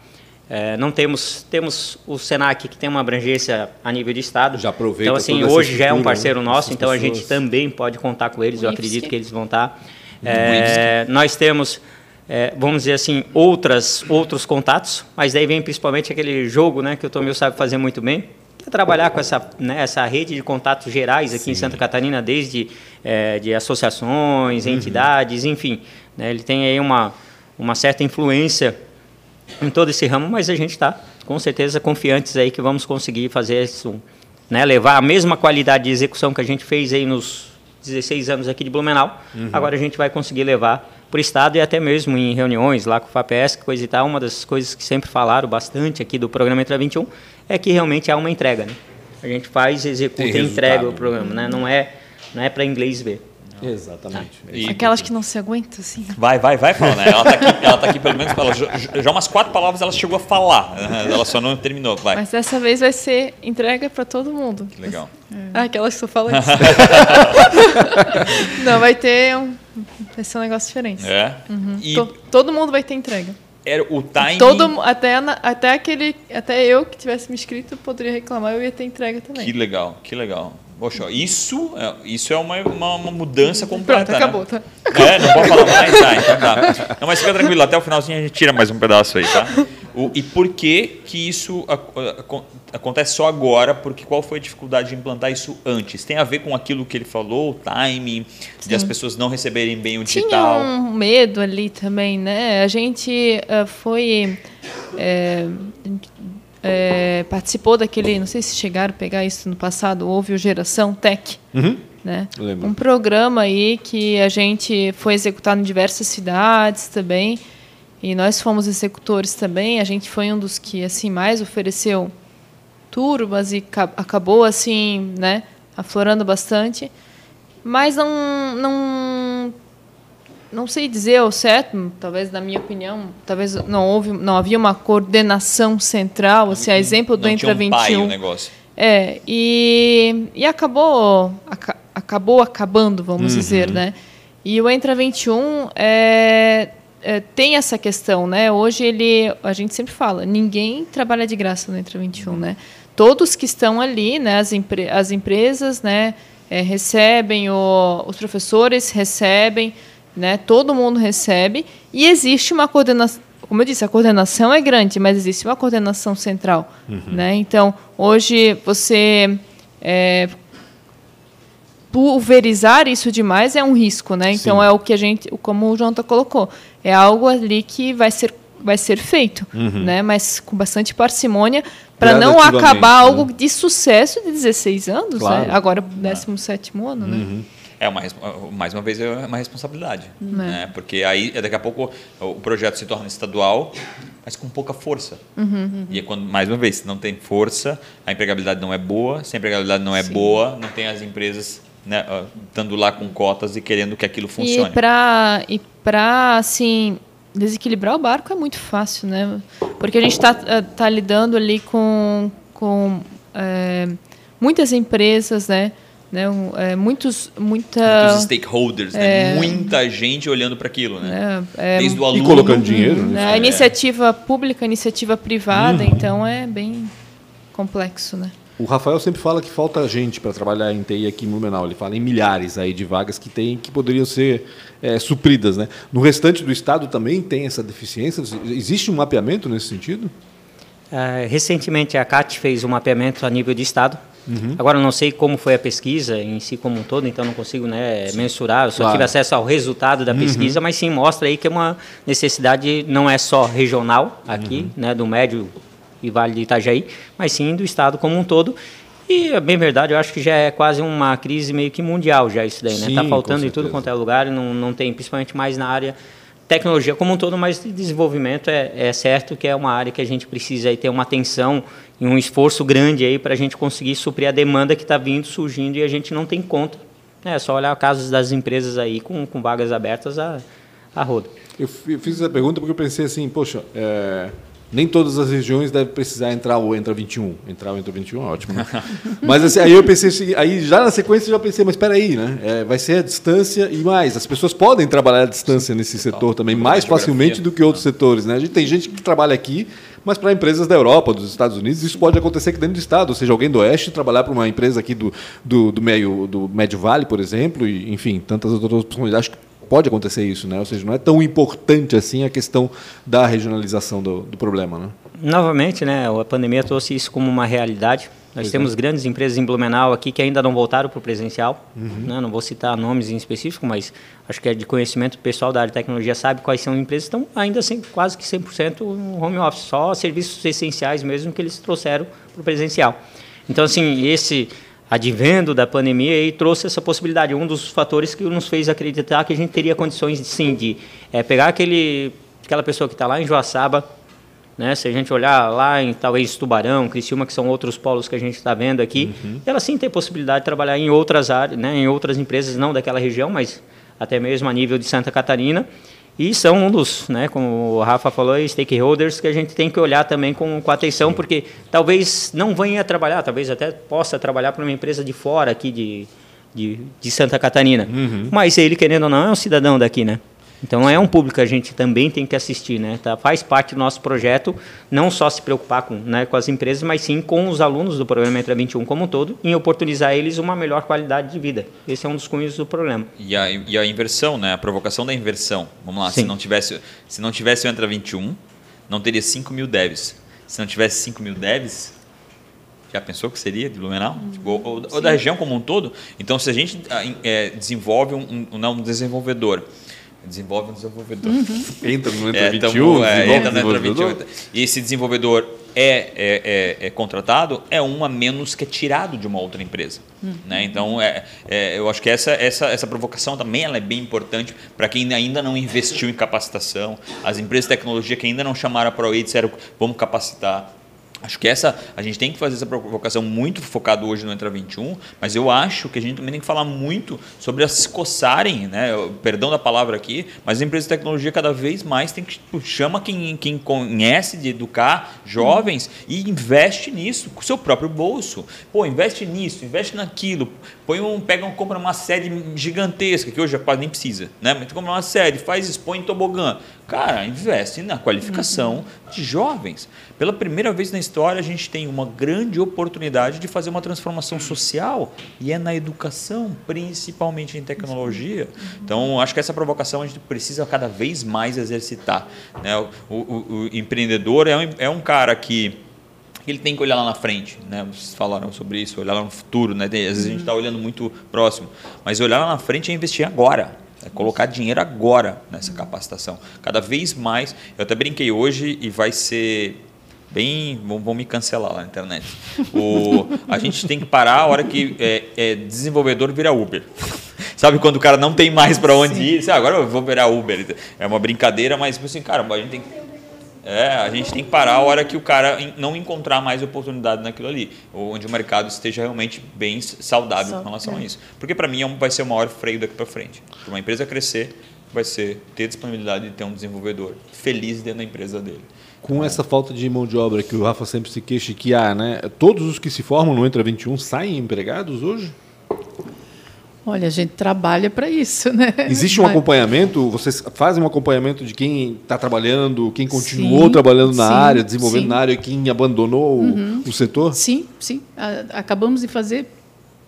É, não temos temos o Senac que tem uma abrangência a nível de estado. Já aproveita Então assim toda hoje essa já é um estrutura, parceiro né? nosso, então a gente pessoas. também pode contar com eles. Eu O acredito IFSC. que eles vão estar. É, nós temos é, vamos dizer assim outras outros contatos, mas daí vem principalmente aquele jogo, né, que o Tomil sabe fazer muito bem. que é trabalhar com essa, né, essa rede de contatos gerais aqui em Santa Catarina, desde é, de associações, Uhum. entidades, enfim. né, ele tem aí uma, uma certa influência em todo esse ramo, mas a gente está com certeza confiantes aí que vamos conseguir fazer isso, né, levar a mesma qualidade de execução que a gente fez aí nos 16 anos aqui de Blumenau. Agora a gente vai conseguir levar para o estado e até mesmo em reuniões lá com o FAPESC, coisa e tal. Uma das coisas que sempre falaram bastante aqui do programa Entra 21 é que realmente há uma entrega, né? A gente faz, executa e entrega o programa, né? Não é, não é para inglês ver. Exatamente. E- Aquelas que não se aguentam, assim. Vai, vai, vai falando. né? Ela tá aqui, ela tá aqui pelo menos, ela já, umas quatro palavras ela chegou a falar. Ela só não terminou. Vai. Mas dessa vez vai ser entrega para todo mundo. Que legal. Ah, aquelas que tu fala isso. não, vai ter um, vai ser um negócio diferente. É. E To- todo mundo vai ter entrega. era o timing. Todo, até, até aquele, até eu que tivesse me inscrito poderia reclamar, eu ia ter entrega também. Que legal, que legal. Poxa, isso, é- isso é uma, uma, uma mudança completa. Pronto, acabou, né? tá? É, não pode falar mais? Ah, então tá. Não, mas fica tranquilo, até o finalzinho a gente tira mais um pedaço aí, tá? O, e por que que isso ac- ac- acontece só agora? Porque qual foi a dificuldade de implantar isso antes? Tem a ver com aquilo que ele falou, o timing, de as pessoas não receberem bem o Tinha digital? um medo ali também, né? A gente ah, foi. é, é, participou daquele. Não sei se chegaram a pegar isso no passado, houve o Geração Tech. Né? Eu lembro. Um programa aí que a gente foi executado em diversas cidades também. E nós fomos executores também. A gente foi um dos que assim mais ofereceu turbas e ca- acabou assim, né, aflorando bastante. Mas não não não sei dizer ao certo, talvez na minha opinião, talvez não houve, não havia uma coordenação central, assim, a exemplo do não Entra tinha um pai 21. o negócio. É, e, e acabou, aca- acabou acabando, vamos Uhum. dizer, né? E o Entra 21 é, é, tem essa questão, né? Hoje ele, a gente sempre fala, ninguém trabalha de graça no Entra 21, né? Todos que estão ali, né? As, empre as empresas, né? é, recebem, o, os professores recebem, né? Todo mundo recebe e existe uma coordenação como eu disse, a coordenação é grande, mas existe uma coordenação central. Né? Então, hoje, você é, pulverizar isso demais é um risco. Né? Então, Sim. é o que a gente, como o Jonathan colocou, é algo ali que vai ser, vai ser feito, né? mas com bastante parcimônia, para não acabar né? algo de sucesso de 16 anos, Claro. né? agora 17 ano. Né? É uma, res- mais uma vez é uma responsabilidade, né? Porque aí daqui a pouco o projeto se torna estadual, mas com pouca força. E é quando mais uma vez, se não tem força, a empregabilidade não é boa. Se a empregabilidade não é boa, não tem as empresas né, ah, estando lá com cotas e querendo que aquilo funcione. E para e para assim desequilibrar o barco é muito fácil, né? Porque a gente está tá lidando ali com com é, muitas empresas, né? Né? é, muitos muita Muitos stakeholders, né? muita gente olhando para aquilo, né? é, é, Desde o E aluno. colocando dinheiro, né? a iniciativa pública, a iniciativa privada, então é bem complexo, né? O Rafael sempre fala que falta gente para trabalhar em TI aqui em Blumenau. Ele fala em milhares aí de vagas que tem que poderiam ser é, supridas, né? No restante do estado também tem essa deficiência. Existe um mapeamento nesse sentido? É, recentemente a CAT fez um mapeamento a nível de estado. Agora eu não sei como foi a pesquisa em si como um todo, então não consigo né, mensurar. Eu só Claro. tive acesso ao resultado da pesquisa, mas sim mostra aí que é uma necessidade não é só regional aqui, né, do médio e Vale de Itajaí, mas sim do estado como um todo. E é bem verdade, eu acho que já é quase uma crise meio que mundial já isso daí, né? Sim, Tá com faltando em tudo quanto é lugar, não, não tem, principalmente mais na área tecnologia como um todo, mas de desenvolvimento é, é certo que é uma área que a gente precisa aí ter uma atenção e um esforço grande aí para a gente conseguir suprir a demanda que está vindo, surgindo e a gente não tem conta. É só olhar casos das empresas aí com, com vagas abertas a, a rodo. Eu fi- fiz essa pergunta porque eu pensei assim, poxa, é, Nem todas as regiões devem precisar entrar ou entra 21. Entrar ou entra 21 é ótimo. Né? mas assim, aí eu pensei, assim, aí já na sequência eu já pensei, mas espera aí, né? É, vai ser a distância e mais. As pessoas podem trabalhar à distância nesse setor também, mais facilmente do que outros setores, né? A gente tem gente que trabalha aqui, mas para empresas da Europa, dos Estados Unidos, isso pode acontecer aqui dentro do estado. Ou seja, alguém do Oeste trabalhar para uma empresa aqui do, do, do, meio, do Médio Vale, por exemplo, e, enfim, tantas outras possibilidades. Acho que pode acontecer isso, né? Ou seja, não é tão importante assim a questão da regionalização do, do problema, né? Novamente, né? A pandemia trouxe isso como uma realidade. Nós temos grandes empresas em Blumenau aqui que ainda não voltaram para o presencial. Uhum. Né? Não vou citar nomes em específico, mas acho que é de conhecimento pessoal da área de tecnologia sabe quais são as empresas que estão ainda assim, quase que 100% no home office. Só serviços essenciais mesmo que eles trouxeram para o presencial. Então, assim, esse advendo da pandemia e trouxe essa possibilidade. Um dos fatores que nos fez acreditar que a gente teria condições, sim, de é, pegar aquele, aquela pessoa que está lá em Joaçaba, né, se a gente olhar lá em talvez Tubarão, Criciúma, que são outros polos que a gente está vendo aqui, uhum. ela sim tem possibilidade de trabalhar em outras áreas, né, em outras empresas, não daquela região, mas até mesmo a nível de Santa Catarina, e são um dos, né, como o Rafa falou, stakeholders que a gente tem que olhar também com, com atenção, porque talvez não venha trabalhar, talvez até possa trabalhar para uma empresa de fora aqui de, de, de Santa Catarina. Uhum. Mas ele, querendo ou não, é um cidadão daqui, né? Então é um público que a gente também tem que assistir, né? Tá? Faz parte do nosso projeto não só se preocupar com, né, com as empresas, mas sim com os alunos do programa Entra 21 como um todo, em oportunizar eles uma melhor qualidade de vida. Esse é um dos cunhos do programa. E a, e a inversão, né? A provocação da inversão. Vamos lá, sim. se não tivesse se não tivesse o Entra 21, não teria 5 mil devs. Se não tivesse 5 mil devs, já pensou que seria de Blumenau? Hum, tipo, ou, ou, da região como um todo? Então, se a gente é, desenvolve um, um, um desenvolvedor desenvolve um desenvolvedor. Uhum. Entra no Entra é, 21, tamo, é, entra no Entra 21. E esse desenvolvedor é, é, é, é, contratado, é um a menos que é tirado de uma outra empresa. Uhum. Né? Então, é, é, eu acho que essa, essa, essa provocação também ela é bem importante para quem ainda não investiu em capacitação, as empresas de tecnologia que ainda não chamaram a ProE e disseram vamos capacitar. Acho que essa a gente tem que fazer essa provocação muito focado hoje no Entra 21, mas eu acho que a gente também tem que falar muito sobre as se coçarem, né? Perdão da palavra aqui, mas as empresas de tecnologia cada vez mais tem que tipo, chama quem, quem conhece de educar jovens e investe nisso com o seu próprio bolso. Pô, investe nisso, investe naquilo, põe um, pega um, compra uma sede gigantesca que hoje já quase nem precisa, né? Mas tu compra uma sede, faz expõe em tobogã. Cara, investe na qualificação uhum. De jovens. Pela primeira vez na história, a gente tem uma grande oportunidade de fazer uma transformação social e é na educação, principalmente em tecnologia. Então, acho que essa provocação a gente precisa cada vez mais exercitar. Né? O, o, o empreendedor é um, é um cara que ele tem que olhar lá na frente, né? Vocês falaram sobre isso, olhar lá no futuro, né? Às vezes a gente está olhando muito próximo, mas olhar lá na frente é investir agora. É colocar dinheiro agora nessa capacitação. Cada vez mais. Eu até brinquei hoje e vai ser bem. Vão, vão me cancelar lá na internet. O, a gente tem que parar a hora que é, é desenvolvedor vira Uber. Sabe quando o cara não tem mais para onde Sim. ir? agora eu vou virar Uber. É uma brincadeira, mas tipo assim, cara, a gente tem que é, a gente tem que parar a hora que o cara não encontrar mais oportunidade naquilo ali, onde o mercado esteja realmente bem saudável Só, com relação é. a isso. Porque para mim é vai ser o maior freio daqui para frente. Para uma empresa crescer, vai ser ter disponibilidade de ter um desenvolvedor feliz dentro da empresa dele. Com essa falta de mão de obra que o Rafa sempre se queixa que há, né? Todos os que se formam no Entra 21 saem empregados hoje? Olha, a gente trabalha para isso, né? Existe um Mas... acompanhamento? Vocês fazem um acompanhamento de quem está trabalhando, quem continuou sim, trabalhando na sim, área, desenvolvendo sim. na área, quem abandonou uhum. o, o, setor? Sim, sim. Acabamos de fazer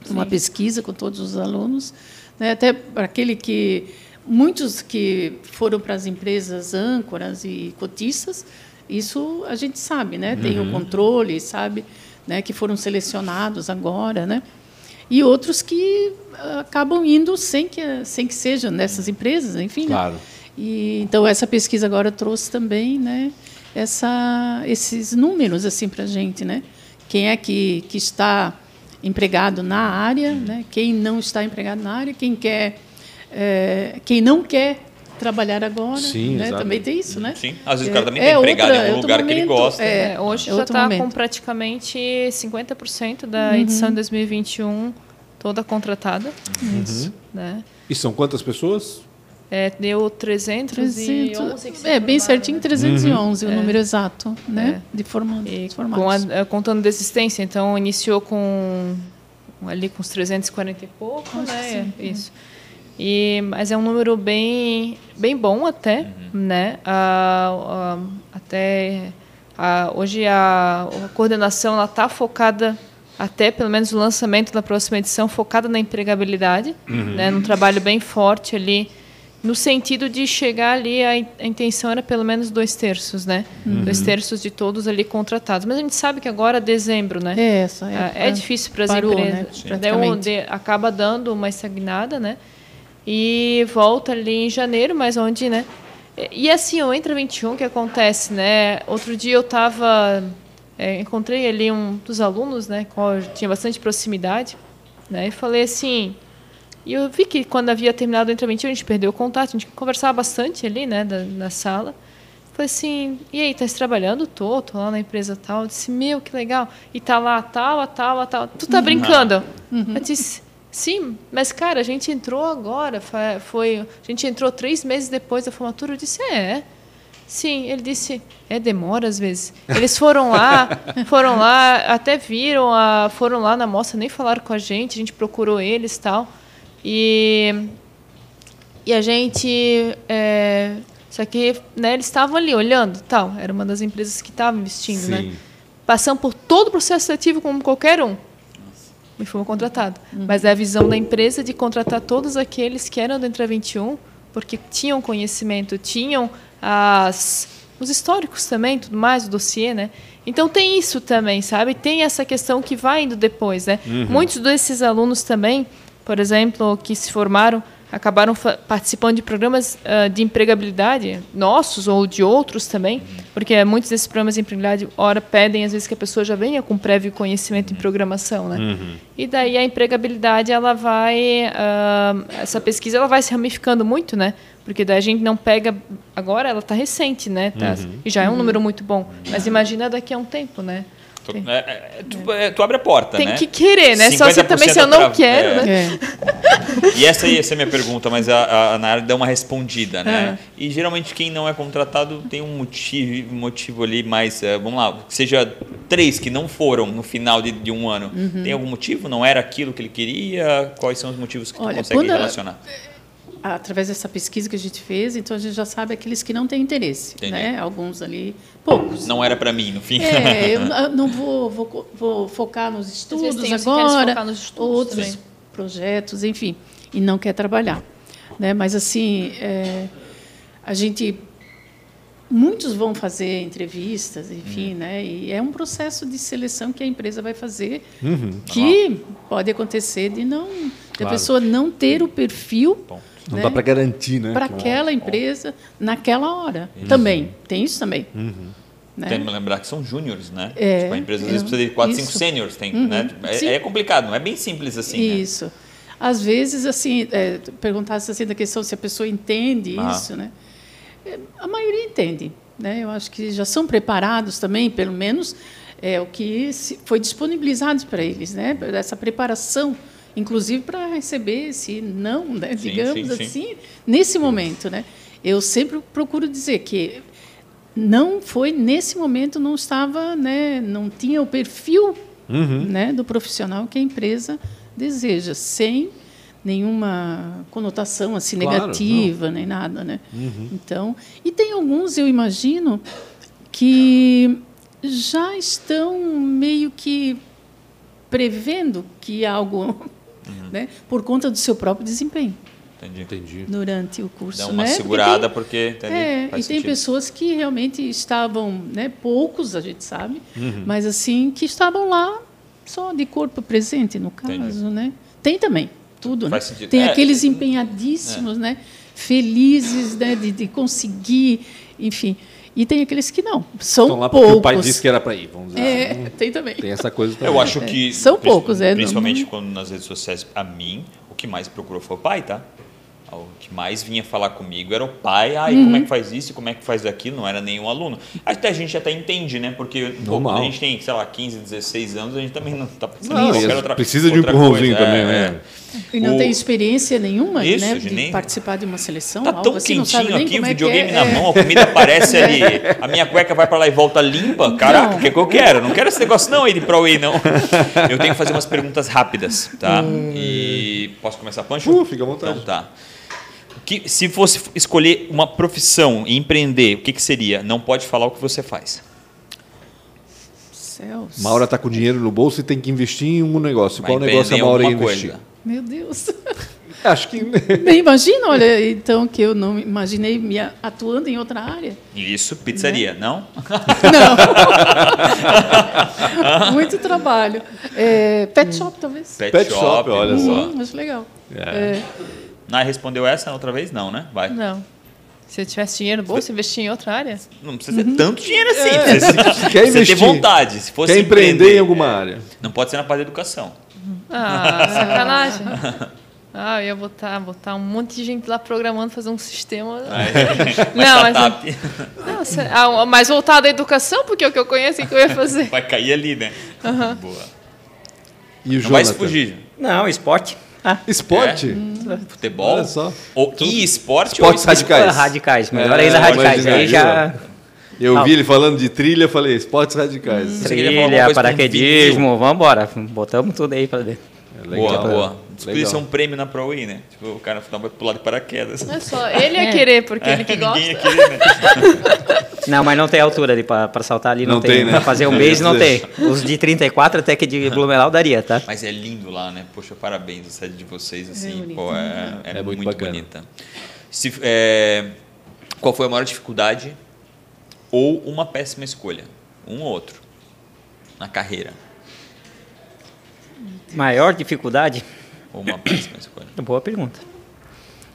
uma pesquisa com todos os alunos, né? até para aquele que muitos que foram para as empresas âncoras e cotistas, isso a gente sabe, né? Tem uhum. o controle, sabe, né? Que foram selecionados agora, né? E outros que ah, acabam indo sem que, sem que sejam nessas empresas, enfim. Né? Claro. Né? E, então, essa pesquisa agora trouxe também né, essa, esses números assim, para a gente. Né? Quem é que, que está empregado na área, né? quem não está empregado na área, quem, quer, é, quem não quer trabalhar agora. Sim, né? Também tem isso, né? Sim. Às vezes o cara também é, empregado outra, em algum lugar momento, que ele gosta. É, hoje é já está com praticamente 50% da uhum. edição de 2021 toda contratada. Uhum. Né? E são quantas pessoas? É, deu 311 300, que se é, bem certinho, né? 311 o número exato, né? É. De forma, E formados. com a- contando desistência, então iniciou com ali com os 340 e pouco, Acho né? sim, Isso. E, mas é um número bem, bem bom até, né? Ah, ah, até ah, hoje a, a coordenação ela está focada até pelo menos o lançamento da próxima edição focada na empregabilidade, né? Num trabalho bem forte ali no sentido de chegar ali a, in- a intenção era pelo menos dois terços, né? Dois terços de todos ali contratados. Mas a gente sabe que agora dezembro, né? É, essa Ah, época É difícil para as né, empresas. Onde acaba dando uma estagnada, né? E volta ali em janeiro, mas onde, né? E e assim, o Entra 21, o que acontece, né? Outro dia eu estava... encontrei ali um dos alunos, né? Com tinha bastante proximidade, né? E falei assim... E eu vi que quando havia terminado o Entra 21, a gente perdeu o contato, a gente conversava bastante ali, né? Da, na sala. Falei assim, e aí, tá trabalhando? Tô, tô lá na empresa tal. Eu disse, meu, que legal. E tá lá tal, a tal, a tal. Tu tá brincando? Eu disse, sim, mas cara, a gente entrou agora. Foi, a gente entrou três meses depois da formatura. Eu disse, é. Sim, ele disse, é, demora às vezes. Eles foram lá, foram lá, até viram, a, foram lá na mostra, nem falaram com a gente, a gente procurou eles e tal. E e a gente. É, só que né, eles estavam ali olhando tal. Era uma das empresas que estava investindo, né? Sim. Passando por todo o processo seletivo como qualquer um. E fomos contratados. Mas é a visão da empresa de contratar todos aqueles que eram do Entra 21, porque tinham conhecimento, tinham as, os históricos também, tudo mais, o dossiê, né? Então tem isso também, sabe? Tem essa questão que vai indo depois, né? Muitos desses alunos também, por exemplo, que se formaram, acabaram participando de programas ah, de empregabilidade, nossos ou de outros também, porque muitos desses programas de empregabilidade, ora, pedem às vezes que a pessoa já venha com prévio conhecimento em programação, né? E daí a empregabilidade, ela vai, ah, essa pesquisa, ela vai se ramificando muito, né? Porque daí a gente não pega, agora ela está recente, né? Tá- E já é um número muito bom, mas imagina daqui a um tempo, né? Tu, Tem- é, é, tu, é, tu abre a porta, Tem né? que querer, né? Só se 50% também se eu não quero, é. né? É. E essa ia ser a minha pergunta, mas a, a Nayara deu uma respondida, né? E geralmente quem não é contratado tem um motivo, motivo ali mais, eh, vamos lá, seja três que não foram no final de, de um ano. Uhum. Tem algum motivo? Não era aquilo que ele queria? Quais são os motivos que tu Olha, consegue quando a- relacionar? Através dessa pesquisa que a gente fez, então a gente já sabe aqueles que não têm interesse, Entendi. né? Alguns ali, poucos. Não era para mim, no fim. É, eu não vou, vou, vou focar nos estudos agora, focar nos estudos outros também. projetos, enfim, e não quer trabalhar, né? Mas assim, é, a gente muitos vão fazer entrevistas, Uhum. enfim, né? E é um processo de seleção que a empresa vai fazer, Uhum. que pode acontecer de não, de a Claro. pessoa não ter o perfil Bom, Não né? dá para garantir, né? para que- aquela empresa naquela hora. Também tem isso também. Né? Tem que lembrar que são júniores, né? É, tipo, a empresa às vezes precisa de quatro, cinco isso. sêniores, tem, Uhum, né? É, é complicado, não é bem simples assim. né? Isso. Às vezes, assim, é, perguntasse assim da questão se a pessoa entende Ah. isso, né? É, A maioria entende, né? Eu acho que já são preparados também, pelo menos é o que foi disponibilizado para eles, né? Essa preparação, inclusive para receber esse não, né? Sim, digamos sim, sim. assim, nesse momento, né? Eu sempre procuro dizer que não foi nesse momento não estava, né? Não tinha o perfil Uhum. né, do profissional que a empresa deseja, sem nenhuma conotação assim Claro, negativa nem nada, né? Então, e tem alguns eu imagino que já estão meio que prevendo que algo, né, por conta do seu próprio desempenho Entendi. Entendi. durante o curso, Dá uma né? Porque segurada tem- porque entendi, é, faz e tem sentido. pessoas que realmente estavam, né, poucos a gente sabe, Uhum. mas assim que estavam lá só de corpo presente no caso, Entendi. né? Tem também tudo, Faz né? sentido. Tem É, aqueles é, empenhadíssimos, né? Felizes, né, de, de conseguir, enfim. E tem aqueles que não, são Estão lá porque poucos. o pai disse que era para ir, vamos dizer. É, tem também. Tem essa coisa também. Eu acho que. São poucos, é, Principalmente não- quando nas redes sociais, a mim, o que mais procurou foi o pai, tá? O que mais vinha falar comigo era o pai. Ah, e como é que faz isso? Como é que faz aquilo? Não era nenhum aluno. Até a gente até entende, né? Porque pô, a gente tem, sei lá, 15, 16 anos, a gente também não está pensando Não, em qualquer outra precisa de um outra empurrãozinho coisa. também, É, né? é. E não O- tem experiência nenhuma Isso, né, de nem- participar de uma seleção. Tá tão assim, quentinho aqui, o é videogame é. na É. mão, a comida aparece ali, a minha cueca vai pra lá e volta limpa. Caraca, o que, que eu quero? Não quero esse negócio não aí de ProWay, não. Eu tenho que fazer umas perguntas rápidas, tá? E posso começar, Pancho? Uh, fica à vontade. Então tá. Que, se fosse escolher uma profissão e empreender, o que, que seria? Não pode falar o que você faz. Céus. Maura tá com dinheiro no bolso e tem que investir em um negócio. Vai Qual negócio a empreender Maura ia investir? coisa. Meu Deus. Acho que. Bem, imagina, olha, então que eu não imaginei me a- atuando em outra área. Isso, pizzaria, não? Não. Muito trabalho. É, pet shop, talvez. Pet, Pet shop, olha só. Hum, acho legal. É. É. Nai respondeu essa outra vez? Não, né? Vai. Não. Se eu tivesse dinheiro no bolso, investir em outra área? Não precisa ter tanto dinheiro assim. É. Precisa, Quer precisa ter investir. vontade. Se fosse Quer empreender em alguma área. Não pode ser na parte da educação. Ah, sacanagem. Ah, eu ia botar, botar um monte de gente lá programando, fazer um sistema. Não, mas, não, se- ah, mais voltado à educação, porque é o que eu conheço e que eu ia fazer. Vai cair ali, né? Boa. E o Não vai se Jonathan? fugir. Não, esporte. Ah, Esporte? Futebol? Olha só. Ou e esporte Esportes ou radicais. radicais. Melhor É, ainda radicais. Aí já. Eu Não. vi ele falando de trilha, falei, esportes radicais. Alguma Trilha, paraquedismo, vamos embora. Botamos tudo aí pra dentro. É Boa, legal. boa. Isso podia Legal. ser um prêmio na ProWay, né? Tipo, o cara no final vai pular de paraquedas. Não é só ele ia querer, porque ele que gosta. Ninguém ia querer, né? Não, mas não tem altura ali pra, pra saltar ali. Não, Não tem, né? Pra fazer um mês não tem. Os de 34 até que de Blumenau daria, tá? Mas é lindo lá, né? Poxa, parabéns a sede de vocês, assim. bonito, pô, é, é É muito muito, bacana. bonita. Se, é, qual foi a maior dificuldade ou uma péssima escolha? Um ou outro na carreira? Maior dificuldade? Ou uma péssima escolha? Boa pergunta.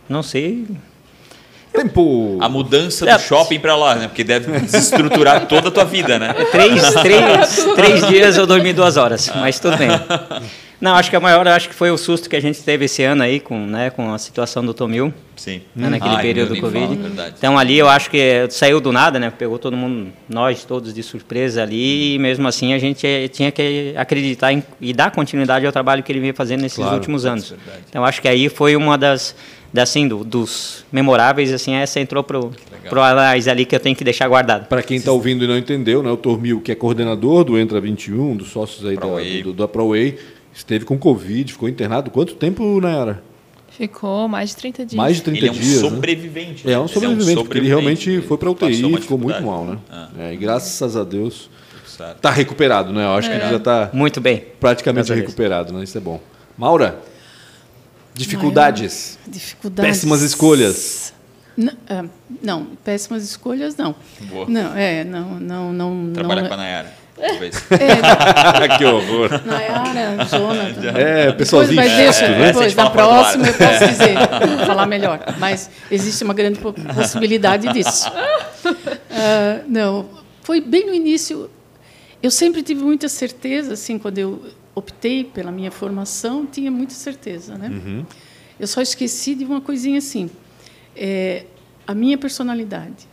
Não sei. Tempo. A mudança É. do shopping para lá, né? Porque deve desestruturar toda a tua vida, né? Três, três, três dias eu dormi duas horas, mas tudo bem. Não, acho que a maior acho que foi o susto que a gente teve esse ano aí com, né, com a situação do Tomil. Sim. né, naquele Ai, período do Covid. fala. Então ali eu acho que saiu do nada, né? Pegou todo mundo, nós todos de surpresa ali, e mesmo assim a gente tinha que acreditar em, e dar continuidade ao trabalho que ele vinha fazendo nesses Claro, últimos anos. verdade. Então acho que aí foi uma das, das assim, do- dos memoráveis, assim, essa entrou pro, pro análise ali que eu tenho que deixar guardado. Para quem está ouvindo e não entendeu, né, o Tormil, que é coordenador do Entra 21, dos sócios aí da, do, da ProWay, esteve com Covid, ficou internado. Quanto tempo, Nayara? Ficou mais de 30 dias. Mais de 30 Ele é um dias. né? sobrevivente. É né? um sobrevivente, porque ele realmente foi para UTI e ficou muito mal, né? Ah, É, e graças a Deus está recuperado, né? Eu acho que ele já está Muito bem. praticamente recuperado, né? Isso é bom. Maura, dificuldades. Dificuldades. Péssimas escolhas. N- ah, Não, péssimas escolhas não. Boa. Não, é, não, não, não. Trabalhar não, com a Nayara, talvez. É, que horror. Nayara, Jonathan. É, Depois, pessoalzinho mas deixa, É, essa a depois, na ar. próxima eu posso dizer, falar melhor. Mas existe uma grande po- possibilidade disso. Ah, não, foi bem no início. Eu sempre tive muita certeza, assim, quando eu optei pela minha formação, tinha muita certeza, né? Eu só esqueci de uma coisinha assim, é, a minha personalidade,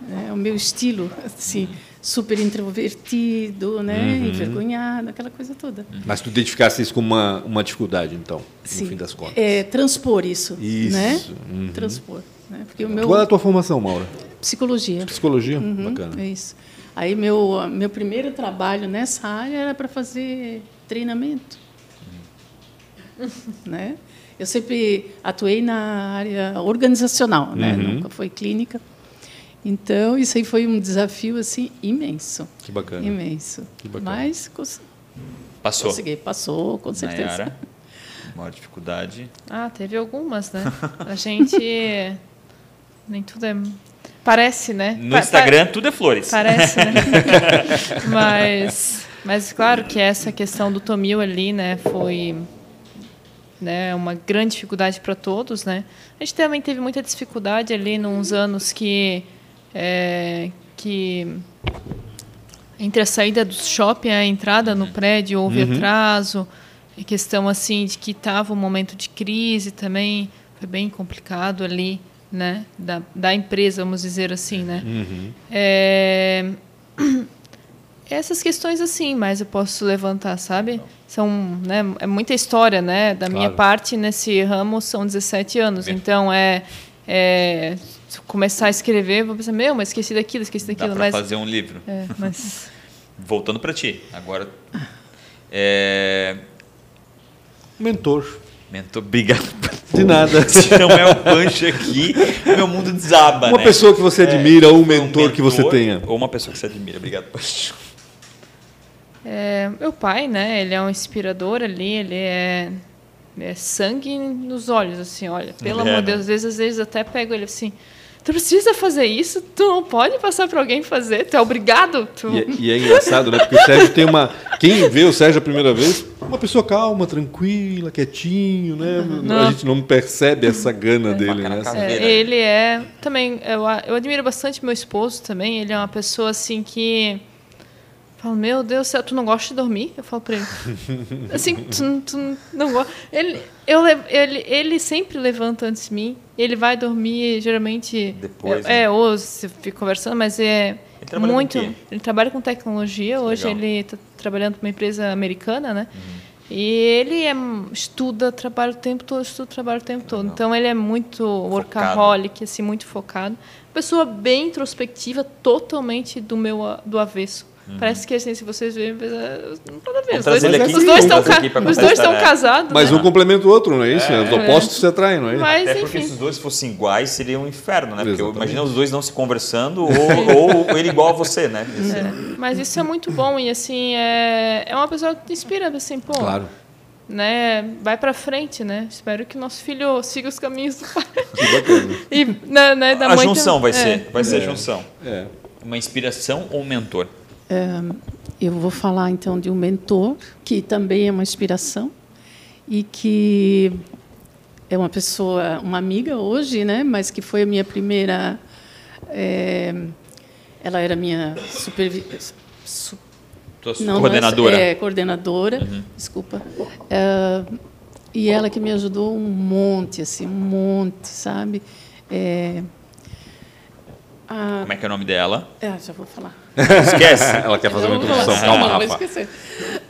né? o meu estilo, assim, super introvertido, né? Envergonhado, aquela coisa toda. Mas tu identificasse isso como uma, uma dificuldade, então, Sim. no fim das contas. É, transpor isso, Isso, né? uhum. Transpor, né? Porque o meu Qual é a tua formação, Maura? psicologia, Psicologia? Uhum, Bacana. é isso. Aí meu meu primeiro trabalho nessa área era para fazer treinamento, né? Eu sempre atuei na área organizacional, né? Uhum. Nunca foi clínica. Então isso aí foi um desafio assim imenso, Que bacana. imenso. Que bacana. Mas cons Passou. consegui, passou com certeza. Nayara, maior dificuldade. Ah, teve algumas, né? A gente. Nem tudo é. Parece, né? No Pa- Instagram, tudo é flores. pa- Parece, né? mas, mas claro que essa questão do Tomil ali, né, foi né, uma grande dificuldade para todos, né? A gente também teve muita dificuldade ali nos anos que é, que entre a saída do shopping e a entrada no prédio houve atraso, e questão assim de que estava um momento de crise também, foi bem complicado ali, né? Da, da empresa, vamos dizer assim, né? Uhum. É, essas questões assim, mas eu posso levantar, sabe? São, né, é muita história, né? Da minha Claro. parte nesse ramo são 17 anos, Bem. então é, é começar a escrever, vou pensar, meu, mas esqueci daquilo, esqueci Dá daquilo, para mas fazer um livro. é, mas Voltando para ti, agora. É, Mentor. mentor, obrigado. De nada. Se não é o punch aqui, meu mundo desaba. Uma né? pessoa que você admira ou um Um mentor que você tenha. Ou uma pessoa que você admira. Obrigado, punch. É, meu pai, né? Ele é um inspirador ali, ele é, é sangue nos olhos, assim, olha. Pelo É, amor de né? Deus, às vezes, às vezes até pego ele assim. Tu precisa fazer isso? Tu não pode passar para alguém fazer? Tu é obrigado? Tu... E, é- e é engraçado, né? Porque o Sérgio tem uma. Quem vê o Sérgio a primeira vez, uma pessoa calma, tranquila, quietinho, né? Não. A gente não percebe essa gana dele, Faca na né? É, ele é também eu, eu admiro bastante meu esposo também ele é uma pessoa assim que fala meu Deus do céu, tu não gosta de dormir eu falo para ele assim tu, tu não gosta ele eu le- ele ele sempre levanta antes de mim ele vai dormir geralmente Depois, é, né? é ou se fica conversando mas é Ele muito ele trabalha com tecnologia hoje legal. ele está trabalhando para uma empresa americana né Uhum. e ele é, estuda, trabalha o tempo todo, estuda, trabalha o tempo todo. Então ele é muito workaholic, assim, muito focado. Pessoa bem introspectiva, totalmente do meu do avesso. Parece que assim, se vocês verem, é, não a ver. Os dois, aqui, os dois estão pra os dois estão né? casados, Mas né? um complementa o outro, não é isso? Os opostos se atraem, não é? Mas Até porque se os dois fossem iguais, seria um inferno, né? Porque imagina os dois não se conversando ou, ou ele igual a você, né? É, mas isso é muito bom e assim é, é uma pessoa que te inspira assim, pô, Claro. né, vai pra frente, né? Espero que nosso filho siga os caminhos do pai. E né, né, da A mãe junção tam- vai é. ser, vai ser a junção. É. Uma inspiração ou um mentor? Eu vou falar então de um mentor que também é uma inspiração e que é uma pessoa, uma amiga hoje, né? Mas que foi a minha primeira. eh, ela era minha supervi su- não, não, coordenadora. é, coordenadora, desculpa. É, e ela que me ajudou um monte, assim, um monte, sabe? É, a- Como é que é o nome dela? é, já vou falar. Esquece. Ela quer fazer uma vou falar introdução. Calma, não, vou Rafa. esquecer.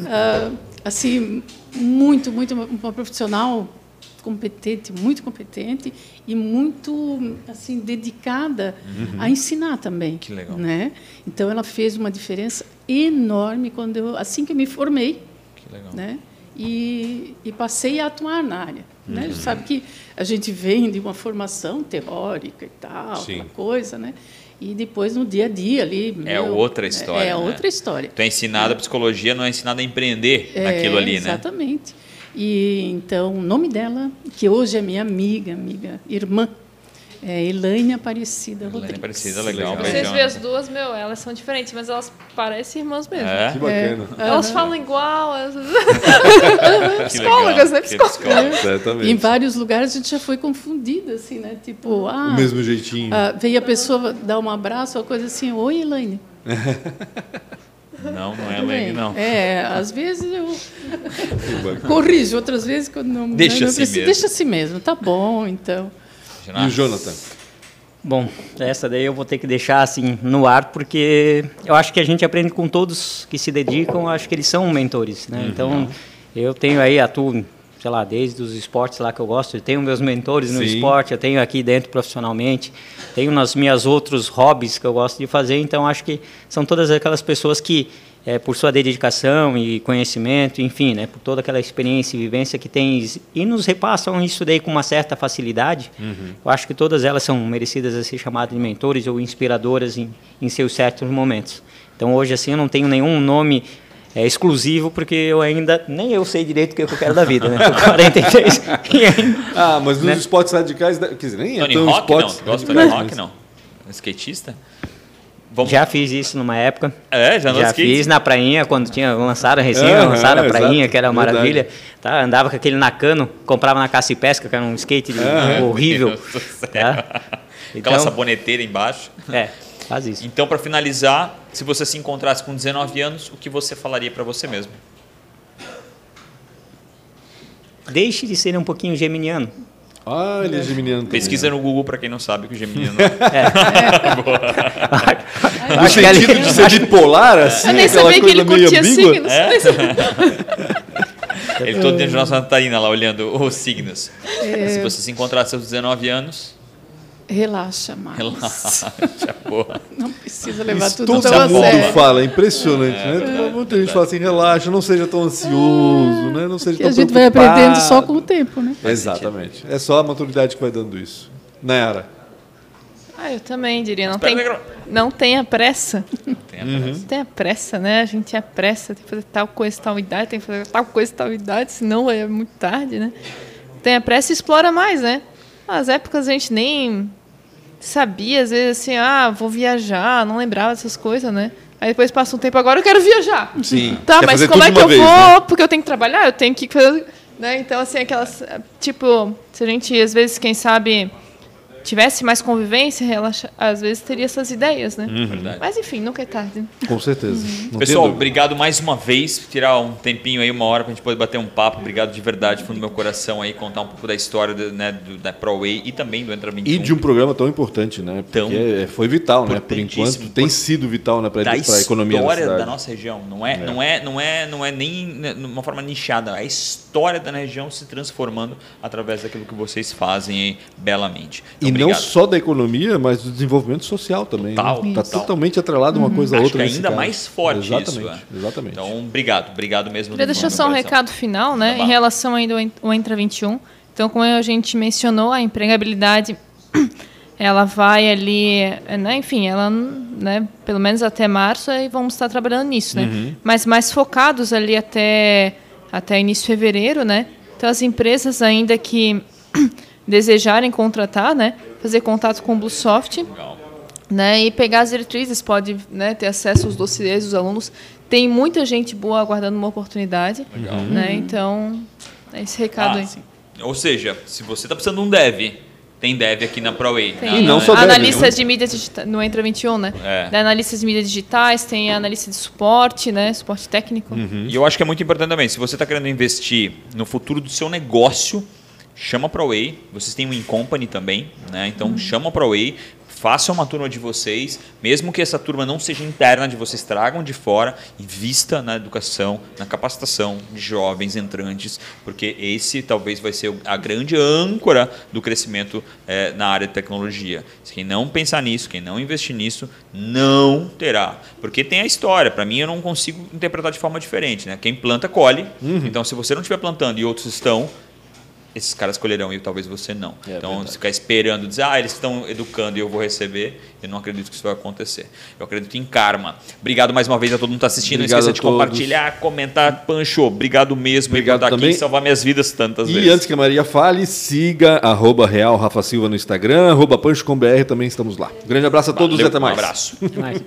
Ah, assim, muito, muito, uma profissional competente, muito competente e muito assim dedicada a ensinar também. Uhum. Que legal. Né? Então ela fez uma diferença enorme quando eu, assim que eu me formei, Que legal. né? E, e passei a atuar na área. Uhum. Né? Sabe que a gente vem de uma formação teórica e tal, Sim. aquela coisa, né? E depois no dia a dia ali. É meu, outra é- história, É, né? outra história. Tu é ensinado a psicologia, não é ensinado a empreender É, naquilo ali, né? Exatamente. E então o nome dela, que hoje é minha amiga, amiga, irmã, é Elaine Aparecida Elaine Rodrigues. Aparecida, legal. Vocês veem as duas, meu, elas são diferentes, mas elas parecem irmãs mesmo. É? Que bacana. Elas falam igual. Elas... Psicólogas, legal. né? Psicólogas. Exatamente. Em vários lugares a gente já foi confundida, assim, né? Tipo, ah, O mesmo jeitinho. ah, veio a pessoa dar um abraço, uma coisa assim, oi, Elaine. Não, não é Elaine, não. É, às vezes eu corrijo, outras vezes quando não. Deixa não assim precisa- mesmo. Deixa assim mesmo, tá bom, então. E o Jonathan? Bom, essa daí eu vou ter que deixar assim no ar, porque eu acho que a gente aprende com todos que se dedicam, acho que eles são mentores, né? Então, eu tenho aí, atuo, sei lá, desde os esportes lá que eu gosto, eu tenho meus mentores no Sim. esporte, eu tenho aqui dentro profissionalmente, tenho nas minhas outros hobbies que eu gosto de fazer, então acho que são todas aquelas pessoas que é, por sua dedicação e conhecimento, enfim, né, por toda aquela experiência e vivência que tens e nos repassam isso daí com uma certa facilidade. Eu acho que todas elas são merecidas a ser chamadas de mentores ou inspiradoras em, em seus certos momentos. Então hoje assim eu não tenho nenhum nome é, exclusivo porque eu ainda nem eu sei direito o que eu quero da vida, né? Tô 43 e ainda Ah, mas nos esportes radicais, quer dizer, nem é Tony tão Hawk, não. esportes Tu gosta do radicais, Tony Hawk, mas- não? Skatista? Vamos... já fiz isso numa época. É, já Já fiz na prainha, quando tinha lançado a recém, Aham, lançaram a prainha, exato, que era uma maravilha. Tá, andava com aquele Nakano, comprava na caça e pesca, que era um skate horrível. Tá? Aquela Então, saboneteira embaixo. é, faz isso. Então, para finalizar, se você se encontrasse com 19 anos, o que você falaria para você mesmo? Deixe de ser um pouquinho geminiano. Ah, ele é geminiano também. Pesquisa né? no Google para quem não sabe que o geminiano No Acho que sentido ele- de ser bipolar, assim, Eu nem aquela sabia que coisa ele meio curtia ambígua. signos. É? Ele todo dentro de Nossa Catarina lá olhando os signos. Se você se encontrar aos seus 19 anos, Relaxa mais. relaxa, porra. Não precisa levar Isso tudo todo tão a mundo sério. fala, é impressionante, né? Muita gente fala assim, relaxa, não seja tão ansioso, né? Não seja tão a gente vai aprendendo só com o tempo, né? Exatamente. É só a maturidade que vai dando isso. Nayara. Ah, eu também diria. Não, tem, não tenha pressa. Tem a pressa. Não tenha pressa, né? A gente é pressa, tem que fazer tal coisa, tal idade, tem que fazer tal coisa, tal idade, senão é muito tarde, né? Tenha pressa e explora mais, né? As épocas a gente nem sabia, às vezes, assim, ah, vou viajar, não lembrava dessas coisas, né? Aí depois passa um tempo, agora eu quero viajar. Sim. Tá, Quer mas como é que eu uma vou? vez, né? Porque eu tenho que trabalhar, eu tenho que. Né? Então, assim, aquelas. Tipo, se a gente, às vezes, quem sabe, tivesse mais convivência, relaxa, às vezes teria essas ideias, né? Verdade. Mas enfim, nunca é tarde. Com certeza. Tem Pessoal, obrigado mais uma vez. Tirar um tempinho aí, uma hora, pra gente poder bater um papo. Obrigado de verdade, fundo do meu coração aí, contar um pouco da história do, né, do- da ProWay e também do Entra 21. E de um programa tão importante, né? Tão Porque é- foi vital, né? Por enquanto tem sido vital né, para a economia da história da nossa região. Não é, Não é, não é, não é nem né, de uma forma nichada. A história da região se transformando através daquilo que vocês fazem aí belamente. Então, E não obrigado. só da economia, mas do desenvolvimento social também. Total, Está total. totalmente atrelado uma coisa a Acho outra. que nesse ainda caso. mais forte exatamente, isso. é. Exatamente. Então, obrigado, obrigado mesmo. Queria deixar só um recado final, né? Tá. Em relação ainda ao En- ao Entra 21. Então, como a gente mencionou, a empregabilidade ela vai ali, né? enfim, ela, né, pelo menos até março, aí vamos estar trabalhando nisso, né? Mas mais focados ali até, até início de fevereiro, né? Então, as empresas ainda que desejarem contratar, né? Fazer contato com o Bluesoft, Legal. né, e pegar as diretrizes, pode né, ter acesso aos dossiês dos alunos. Tem muita gente boa aguardando uma oportunidade. Né, então, é esse recado Ah, aí. sim. Ou seja, se você está precisando de um dev, tem dev aqui na ProWay. Tem E não só deve, analistas né? de mídia digital, no Entra 21, né? É. Tem analistas de mídias digitais, tem analista de suporte, né? Suporte técnico. E eu acho que é muito importante também, se você está querendo investir no futuro do seu negócio, chama a ProWay. Vocês têm um Incompany também, né? Então chama a ProWay, façam uma turma de vocês, mesmo que essa turma não seja interna de vocês, tragam de fora, invista na educação, na capacitação de jovens entrantes, porque esse talvez vai ser a grande âncora do crescimento eh, na área de tecnologia. Quem não pensar nisso, quem não investir nisso, não terá. Porque tem a história, para mim eu não consigo interpretar de forma diferente. Né? Quem planta, colhe. Então, se você não estiver plantando e outros estão, esses caras colherão e talvez você não. É então, verdade. ficar esperando, dizer, ah, eles estão educando e eu vou receber, eu não acredito que isso vai acontecer. Eu acredito em karma. Obrigado mais uma vez a todo mundo que está assistindo. Obrigado não esqueça a de todos. compartilhar, comentar. Pancho, obrigado mesmo Obrigado por estar também. aqui e salvar minhas vidas tantas E vezes. antes que a Maria fale, siga arroba Real Rafa Silva no Instagram, arroba Pancho com BR, também estamos lá. Um grande abraço a todos Valeu, e até mais. Um abraço. Mais.